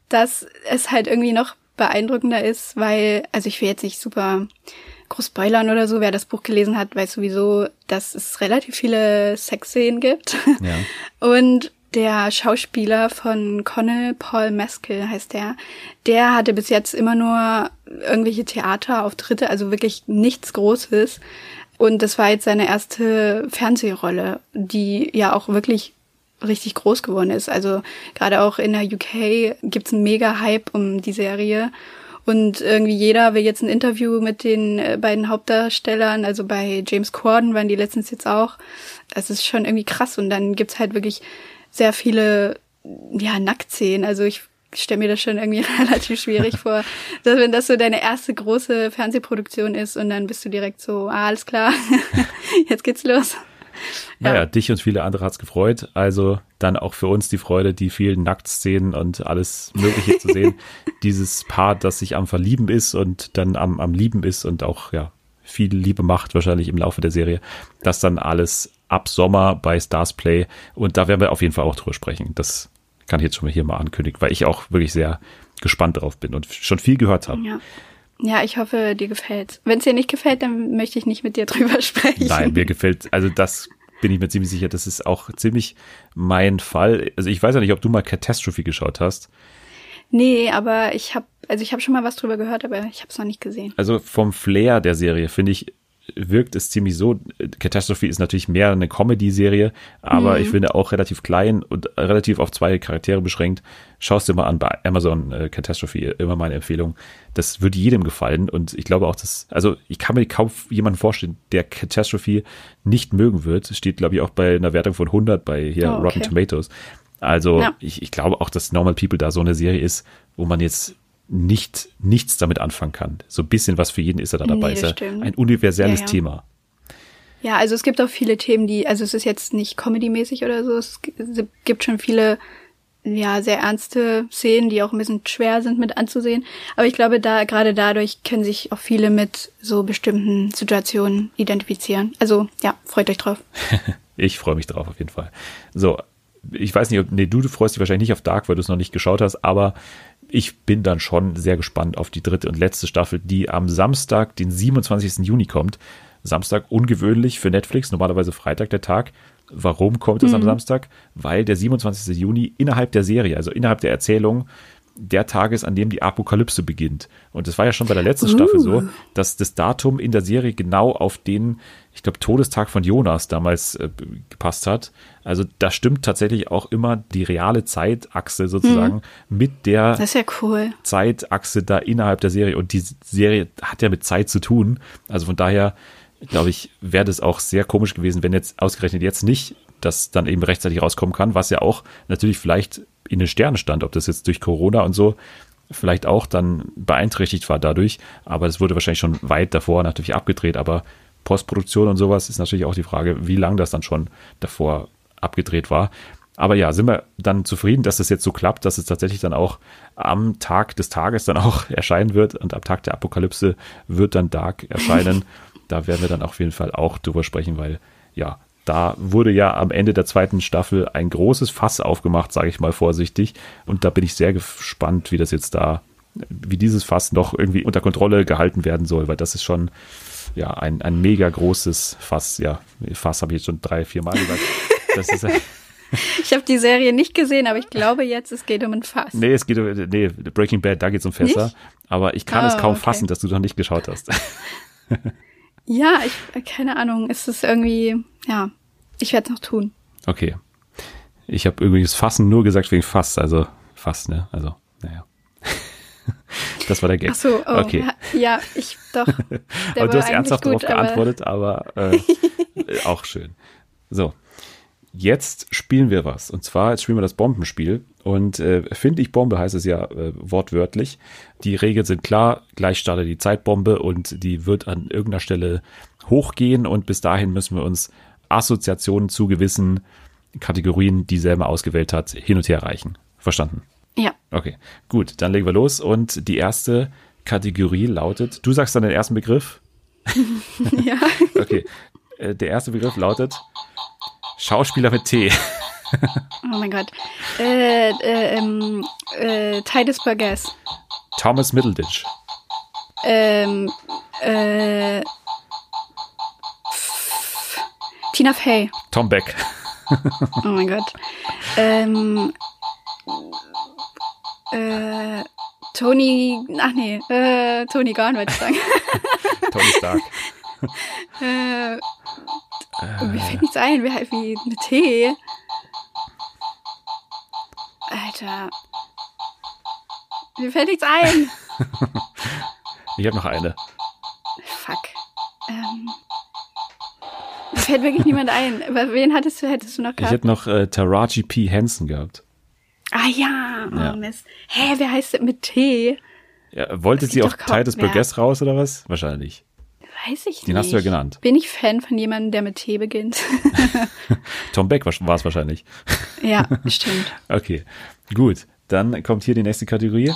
dass es halt irgendwie noch beeindruckender ist, weil, also ich will jetzt nicht super groß spoilern oder so, wer das Buch gelesen hat, weiß sowieso, dass es relativ viele Sexszenen gibt. Ja. Und der Schauspieler von Connell, Paul Meskel heißt der, der hatte bis jetzt immer nur irgendwelche Theaterauftritte, also wirklich nichts Großes. Und das war jetzt seine erste Fernsehrolle, die ja auch wirklich richtig groß geworden ist. Also gerade auch in der UK gibt's einen mega Hype um die Serie. Und irgendwie jeder will jetzt ein Interview mit den äh, beiden Hauptdarstellern. Also bei James Corden waren die letztens jetzt auch. Das ist schon irgendwie krass. Und dann gibt's halt wirklich sehr viele, ja, Nacktszenen. Also ich stelle mir das schon irgendwie relativ schwierig vor, dass wenn das so deine erste große Fernsehproduktion ist und dann bist du direkt so, ah, alles klar, jetzt geht's los. Naja, ja. dich und viele andere hat's gefreut. Also dann auch für uns die Freude, die vielen Nacktszenen und alles Mögliche zu sehen. Dieses Paar, das sich am Verlieben ist und dann am, am Lieben ist und auch, ja, viel Liebe macht wahrscheinlich im Laufe der Serie. Das dann alles ab Sommer bei Stars Play. Und da werden wir auf jeden Fall auch drüber sprechen. Das kann ich jetzt schon mal hier mal ankündigen, weil ich auch wirklich sehr gespannt drauf bin und schon viel gehört habe. Ja. Ja, ich hoffe, dir gefällt. Wenn es dir nicht gefällt, dann möchte ich nicht mit dir drüber sprechen. Nein, mir gefällt, also das bin ich mir ziemlich sicher, das ist auch ziemlich mein Fall. Also ich weiß ja nicht, ob du mal Catastrophe geschaut hast. Nee, aber ich habe also ich habe schon mal was drüber gehört, aber ich habe es noch nicht gesehen. Also vom Flair der Serie finde ich wirkt es ziemlich so. Catastrophe ist natürlich mehr eine Comedy-Serie, aber mhm. ich finde auch relativ klein und relativ auf zwei Charaktere beschränkt. Schaust dir mal an bei Amazon äh, Catastrophe, immer meine Empfehlung. Das würde jedem gefallen und ich glaube auch, dass, also ich kann mir kaum jemanden vorstellen, der Catastrophe nicht mögen wird. Steht, glaube ich, auch bei einer Wertung von 100 bei hier oh, okay. Rotten Tomatoes. Also ja. ich, ich glaube auch, dass Normal People da so eine Serie ist, wo man jetzt nicht, nichts damit anfangen kann. So ein bisschen was für jeden ist er da dabei. Nee, ist ja ein universelles ja, ja. Thema. Ja, also es gibt auch viele Themen, die, also es ist jetzt nicht comedy-mäßig oder so, es gibt schon viele, ja, sehr ernste Szenen, die auch ein bisschen schwer sind mit anzusehen. Aber ich glaube, da, gerade dadurch können sich auch viele mit so bestimmten Situationen identifizieren. Also, ja, freut euch drauf. ich freue mich drauf, auf jeden Fall. So, ich weiß nicht, ob, nee, du, du freust dich wahrscheinlich nicht auf Dark, weil du es noch nicht geschaut hast, aber ich bin dann schon sehr gespannt auf die dritte und letzte Staffel, die am Samstag, den 27. Juni kommt. Samstag ungewöhnlich für Netflix, normalerweise Freitag der Tag. Warum kommt es mhm. am Samstag? Weil der 27. Juni innerhalb der Serie, also innerhalb der Erzählung, der Tag ist, an dem die Apokalypse beginnt. Und das war ja schon bei der letzten uh. Staffel so, dass das Datum in der Serie genau auf den, ich glaube, Todestag von Jonas damals äh, gepasst hat. Also da stimmt tatsächlich auch immer die reale Zeitachse sozusagen mhm. mit der das ist ja cool. Zeitachse da innerhalb der Serie. Und die Serie hat ja mit Zeit zu tun. Also von daher, glaube ich, wäre das auch sehr komisch gewesen, wenn jetzt ausgerechnet jetzt nicht das dann eben rechtzeitig rauskommen kann, was ja auch natürlich vielleicht in den Sternen stand, ob das jetzt durch Corona und so vielleicht auch dann beeinträchtigt war dadurch, aber es wurde wahrscheinlich schon weit davor natürlich abgedreht, aber Postproduktion und sowas ist natürlich auch die Frage, wie lange das dann schon davor abgedreht war. Aber ja, sind wir dann zufrieden, dass es jetzt so klappt, dass es tatsächlich dann auch am Tag des Tages dann auch erscheinen wird und am Tag der Apokalypse wird dann Dark erscheinen. da werden wir dann auf jeden Fall auch drüber sprechen, weil ja, da wurde ja am Ende der zweiten Staffel ein großes Fass aufgemacht, sage ich mal vorsichtig. Und da bin ich sehr gespannt, wie das jetzt da, wie dieses Fass noch irgendwie unter Kontrolle gehalten werden soll, weil das ist schon ja ein, ein mega großes Fass. Ja, Fass habe ich jetzt schon drei, vier Mal gesagt. Das ist ich habe die Serie nicht gesehen, aber ich glaube jetzt, es geht um ein Fass. Nee, es geht um, nee, Breaking Bad, da geht es um Fässer. Nicht? Aber ich kann oh, es kaum okay. fassen, dass du noch nicht geschaut hast. ja, ich, keine Ahnung, es ist irgendwie, ja, ich werde es noch tun. Okay. Ich habe übrigens Fassen nur gesagt wegen Fass, also Fass, ne? Also, naja. Das war der Gag. Ach so, oh, okay. Ja, ja ich doch. aber du hast ernsthaft gut, darauf geantwortet, aber, aber äh, auch schön. So, jetzt spielen wir was. Und zwar jetzt spielen wir das Bombenspiel. Und äh, finde ich Bombe heißt es ja äh, wortwörtlich. Die Regeln sind klar. Gleich startet die Zeitbombe und die wird an irgendeiner Stelle hochgehen. Und bis dahin müssen wir uns Assoziationen zu gewissen Kategorien, die Selma ausgewählt hat, hin und her reichen. Verstanden? Ja. Okay, gut, dann legen wir los. Und die erste Kategorie lautet, du sagst dann den ersten Begriff. ja. Okay, äh, der erste Begriff lautet Schauspieler mit T. oh mein Gott. Äh, äh, ähm, äh, Titus Burgess. Thomas Middleditch. Ähm, äh, Tina Fey. Tom Beck. oh mein Gott. Ähm, äh, Tony, ach nee, äh, Tony Garn wollte ich sagen. Tony Stark. äh, äh, mir fällt nichts ein, wie, wie mit T. Alter. Mir fällt nichts ein. ich habe noch eine. Fuck. Ähm, mir fällt wirklich niemand ein. Wen hattest du, hättest du noch gehabt? Ich hätte noch äh, Taraji P. Henson gehabt. Ah ja, oh ja. Mist. Hä, wer heißt das mit T? Ja, wollte sie auch Titus Burgess raus oder was? Wahrscheinlich. Weiß ich Den nicht. Den hast du ja genannt. Bin ich Fan von jemandem, der mit T beginnt? Tom Beck war es wahrscheinlich. Ja, stimmt. okay, gut. Dann kommt hier die nächste Kategorie.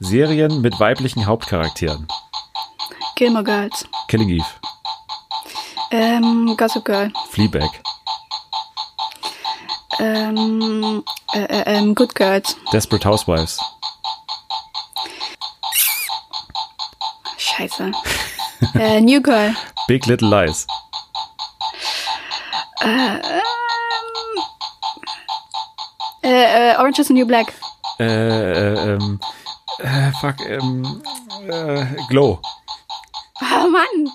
Serien mit weiblichen Hauptcharakteren. Gilmore Girls. Killing Eve. Ähm, Gossip Girl. Fleabag. Ähm, äh, äh, ähm, Good Girls. Desperate Housewives. Scheiße. äh, New Girl. Big Little Lies. Äh, ähm, äh, äh, Orange is the New Black. Äh, äh, ähm, äh, fuck, ähm, äh, Glow. Oh Mann.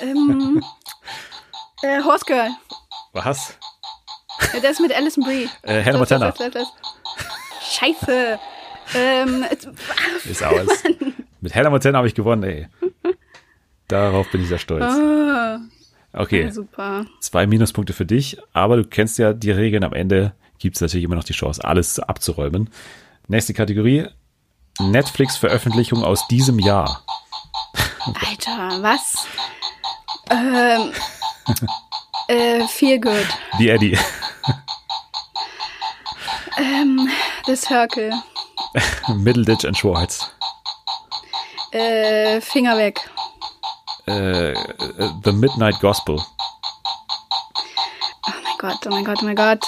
ähm, äh, Horse Girl. Was? Ja, der ist mit Alison Brie. Äh, Hannah Montana. Scheiße. Ähm, ist aus. Mit Hannah Montana habe ich gewonnen, ey. Darauf bin ich sehr stolz. Ah, okay. Super. Zwei Minuspunkte für dich, aber du kennst ja die Regeln. Am Ende gibt es natürlich immer noch die Chance, alles abzuräumen. Nächste Kategorie. Netflix-Veröffentlichung aus diesem Jahr. Alter, was? Ähm, äh, feel good. Die Eddie. ähm, The Circle. Middleditch and Schwartz. Äh, Finger weg. Äh, The Midnight Gospel. Oh mein Gott, oh mein Gott, oh mein Gott.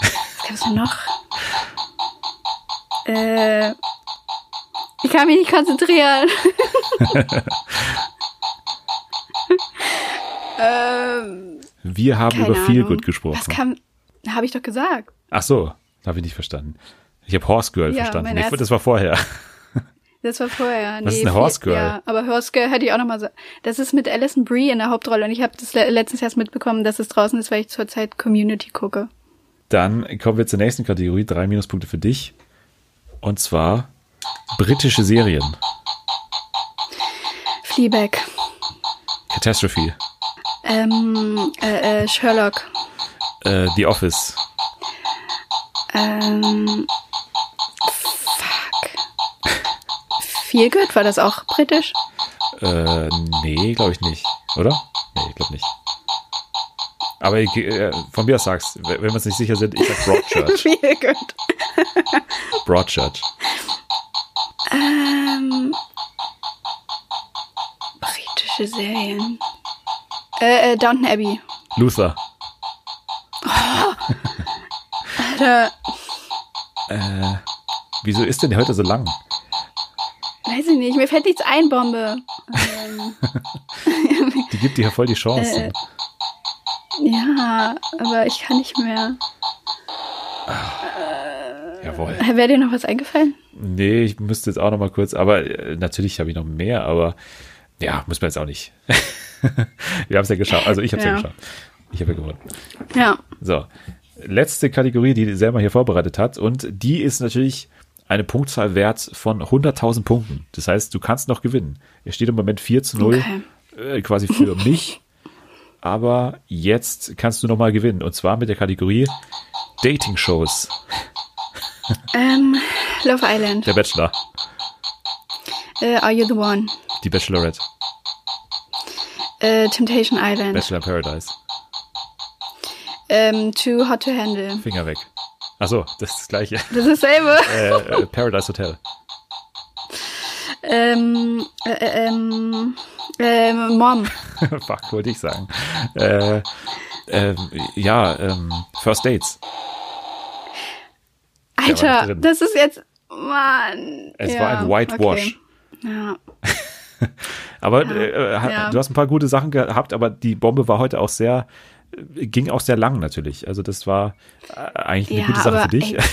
Was gab's denn noch? Äh, ich kann mich nicht konzentrieren. ähm, Wir haben über viel gut gesprochen. Was kam, habe ich doch gesagt. Ach so, habe ich nicht verstanden. Ich habe Horse Girl Ja, verstanden. erstes- das war vorher. Das war vorher. Ist nee, eine Horse Girl? Ja, aber Horse Girl hätte ich auch noch mal so. Das ist mit Alison Brie in der Hauptrolle und ich habe das le letztens erst mitbekommen, dass es draußen ist, weil ich zurzeit Community gucke. Dann kommen wir zur nächsten Kategorie. Drei Minuspunkte für dich. Und zwar britische Serien. Fleabag. Catastrophe. Ähm, äh, äh, Sherlock. Äh, The Office. Ähm, Feel Good, war das auch britisch? Äh, nee, glaube ich nicht. Oder? Nee, ich glaube nicht. Aber ich, äh, von mir aus sagst, wenn wir uns nicht sicher sind, ich sag Broadchurch. Feel Good. Broadchurch. Ähm, britische Serien. Äh, äh, Downton Abbey. Luther. Alter, Äh, wieso ist denn der heute so lang? Weiß ich nicht, mir fällt nichts ein, Bombe. Die gibt dir ja voll die Chancen. Äh, ja, aber ich kann nicht mehr. Jawohl. Wäre dir noch was eingefallen? Nee, ich müsste jetzt auch noch mal kurz, aber äh, natürlich habe ich noch mehr, aber ja, muss man jetzt auch nicht. Wir haben es ja geschafft. Also ich habe es ja. Ja. geschafft. Ich habe ja gewonnen. Ja. So, letzte Kategorie, die Selma hier vorbereitet hat und die ist natürlich eine Punktzahl wert von 100.000 Punkten. Das heißt, du kannst noch gewinnen. Es steht im Moment 4 zu 0 Okay. äh, quasi für mich, aber jetzt kannst du noch mal gewinnen und zwar mit der Kategorie Dating-Shows. Ähm, Love Island. Der Bachelor, Äh, Are You the One? die Bachelorette, Äh, Temptation Island. Bachelor in Paradise. Ähm, Too Hot to Handle. Finger weg. Achso, das ist das gleiche. Das ist dasselbe. äh, äh, Paradise Hotel. Ähm, äh, äh, ähm, ähm, Mom. Fuck, wollte ich sagen. Äh, ähm, ja, ähm, First Dates. Alter, das ist jetzt, Mann. Es ja, war ein Whitewash. Okay. Ja. Aber Ja, äh, äh, ja. du hast ein paar gute Sachen gehabt, aber die Bombe war heute auch sehr, äh, ging auch sehr lang natürlich. Also das war äh, eigentlich eine Ja, gute Sache für dich.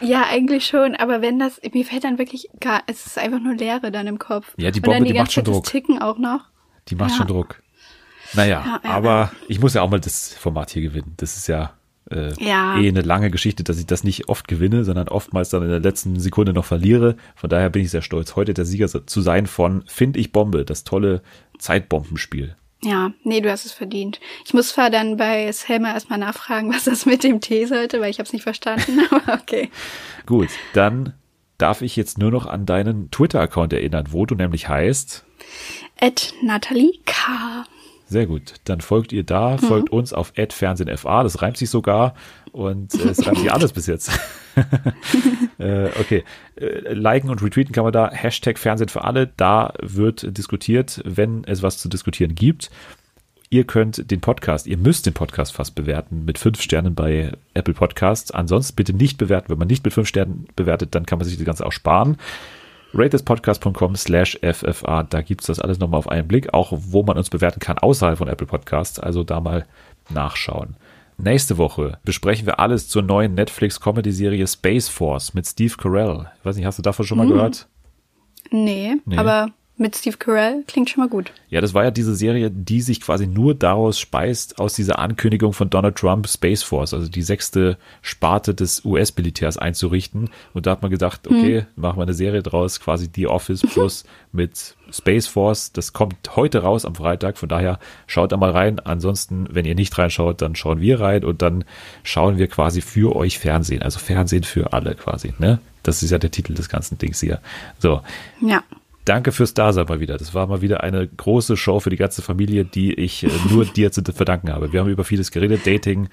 Ja, eigentlich schon, aber wenn das, mir fällt dann wirklich gar, es ist einfach nur Leere dann im Kopf. Ja, die Bombe, die die macht schon Druck. Das Ticken auch noch. Die macht Ja. schon Druck. Naja, Ja, ja, aber ich muss ja auch mal das Format hier gewinnen. Das ist ja, äh, Ja. eh eine lange Geschichte, dass ich das nicht oft gewinne, sondern oftmals dann in der letzten Sekunde noch verliere. Von daher bin ich sehr stolz, heute der Sieger zu sein von Find ich Bombe, das tolle Zeitbombenspiel. Ja, nee, du hast es verdient. Ich muss zwar dann bei Selma erstmal nachfragen, was das mit dem T sollte, weil ich habe es nicht verstanden, aber okay. Gut, dann darf ich jetzt nur noch an deinen Twitter-Account erinnern, wo du nämlich heißt. At Natalie K. Sehr gut. Dann folgt ihr da, folgt uns auf @fernsehenfa. Das reimt sich sogar und äh, es reimt sich alles bis jetzt. äh, okay. Äh, liken und retweeten kann man da. Hashtag Fernsehen für alle. Da wird diskutiert, wenn es was zu diskutieren gibt. Ihr könnt den Podcast, ihr müsst den Podcast fast bewerten mit fünf Sternen bei Apple Podcasts. Ansonsten bitte nicht bewerten. Wenn man nicht mit fünf Sternen bewertet, dann kann man sich das Ganze auch sparen ratespodcast.com slash FFA. Da gibt's das alles nochmal auf einen Blick, auch wo man uns bewerten kann außerhalb von Apple Podcasts. Also da mal nachschauen. Nächste Woche besprechen wir alles zur neuen Netflix-Comedy-Serie Space Force mit Steve Carell. Ich weiß nicht, hast du davon schon mal gehört? Nee, Nee. aber mit Steve Carell klingt schon mal gut. Ja, das war ja diese Serie, die sich quasi nur daraus speist, aus dieser Ankündigung von Donald Trump, Space Force, also die sechste Sparte des US-Militärs einzurichten. Und da hat man gedacht, okay, machen wir eine Serie draus, quasi The Office plus mit Space Force. Das kommt heute raus am Freitag, von daher schaut da mal rein. Ansonsten, wenn ihr nicht reinschaut, dann schauen wir rein und dann schauen wir quasi für euch Fernsehen, also Fernsehen für alle quasi, ne? Das ist ja der Titel des ganzen Dings hier. So, Ja. Danke fürs Dasein mal wieder. Das war mal wieder eine große Show für die ganze Familie, die ich äh, nur dir zu verdanken habe. Wir haben über vieles geredet, Dating,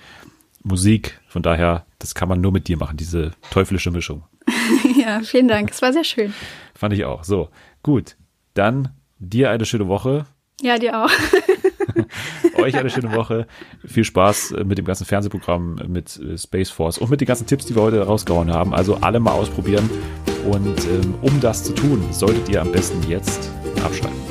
Musik. Von daher, das kann man nur mit dir machen, diese teuflische Mischung. Ja, vielen Dank. Es war sehr schön. Fand ich auch. So, gut. Dann dir eine schöne Woche. Ja, dir auch. Euch eine schöne Woche. Viel Spaß äh, mit dem ganzen Fernsehprogramm, mit äh, Space Force und mit den ganzen Tipps, die wir heute rausgehauen haben. Also alle mal ausprobieren. Und ähm, um das zu tun, solltet ihr am besten jetzt abschalten.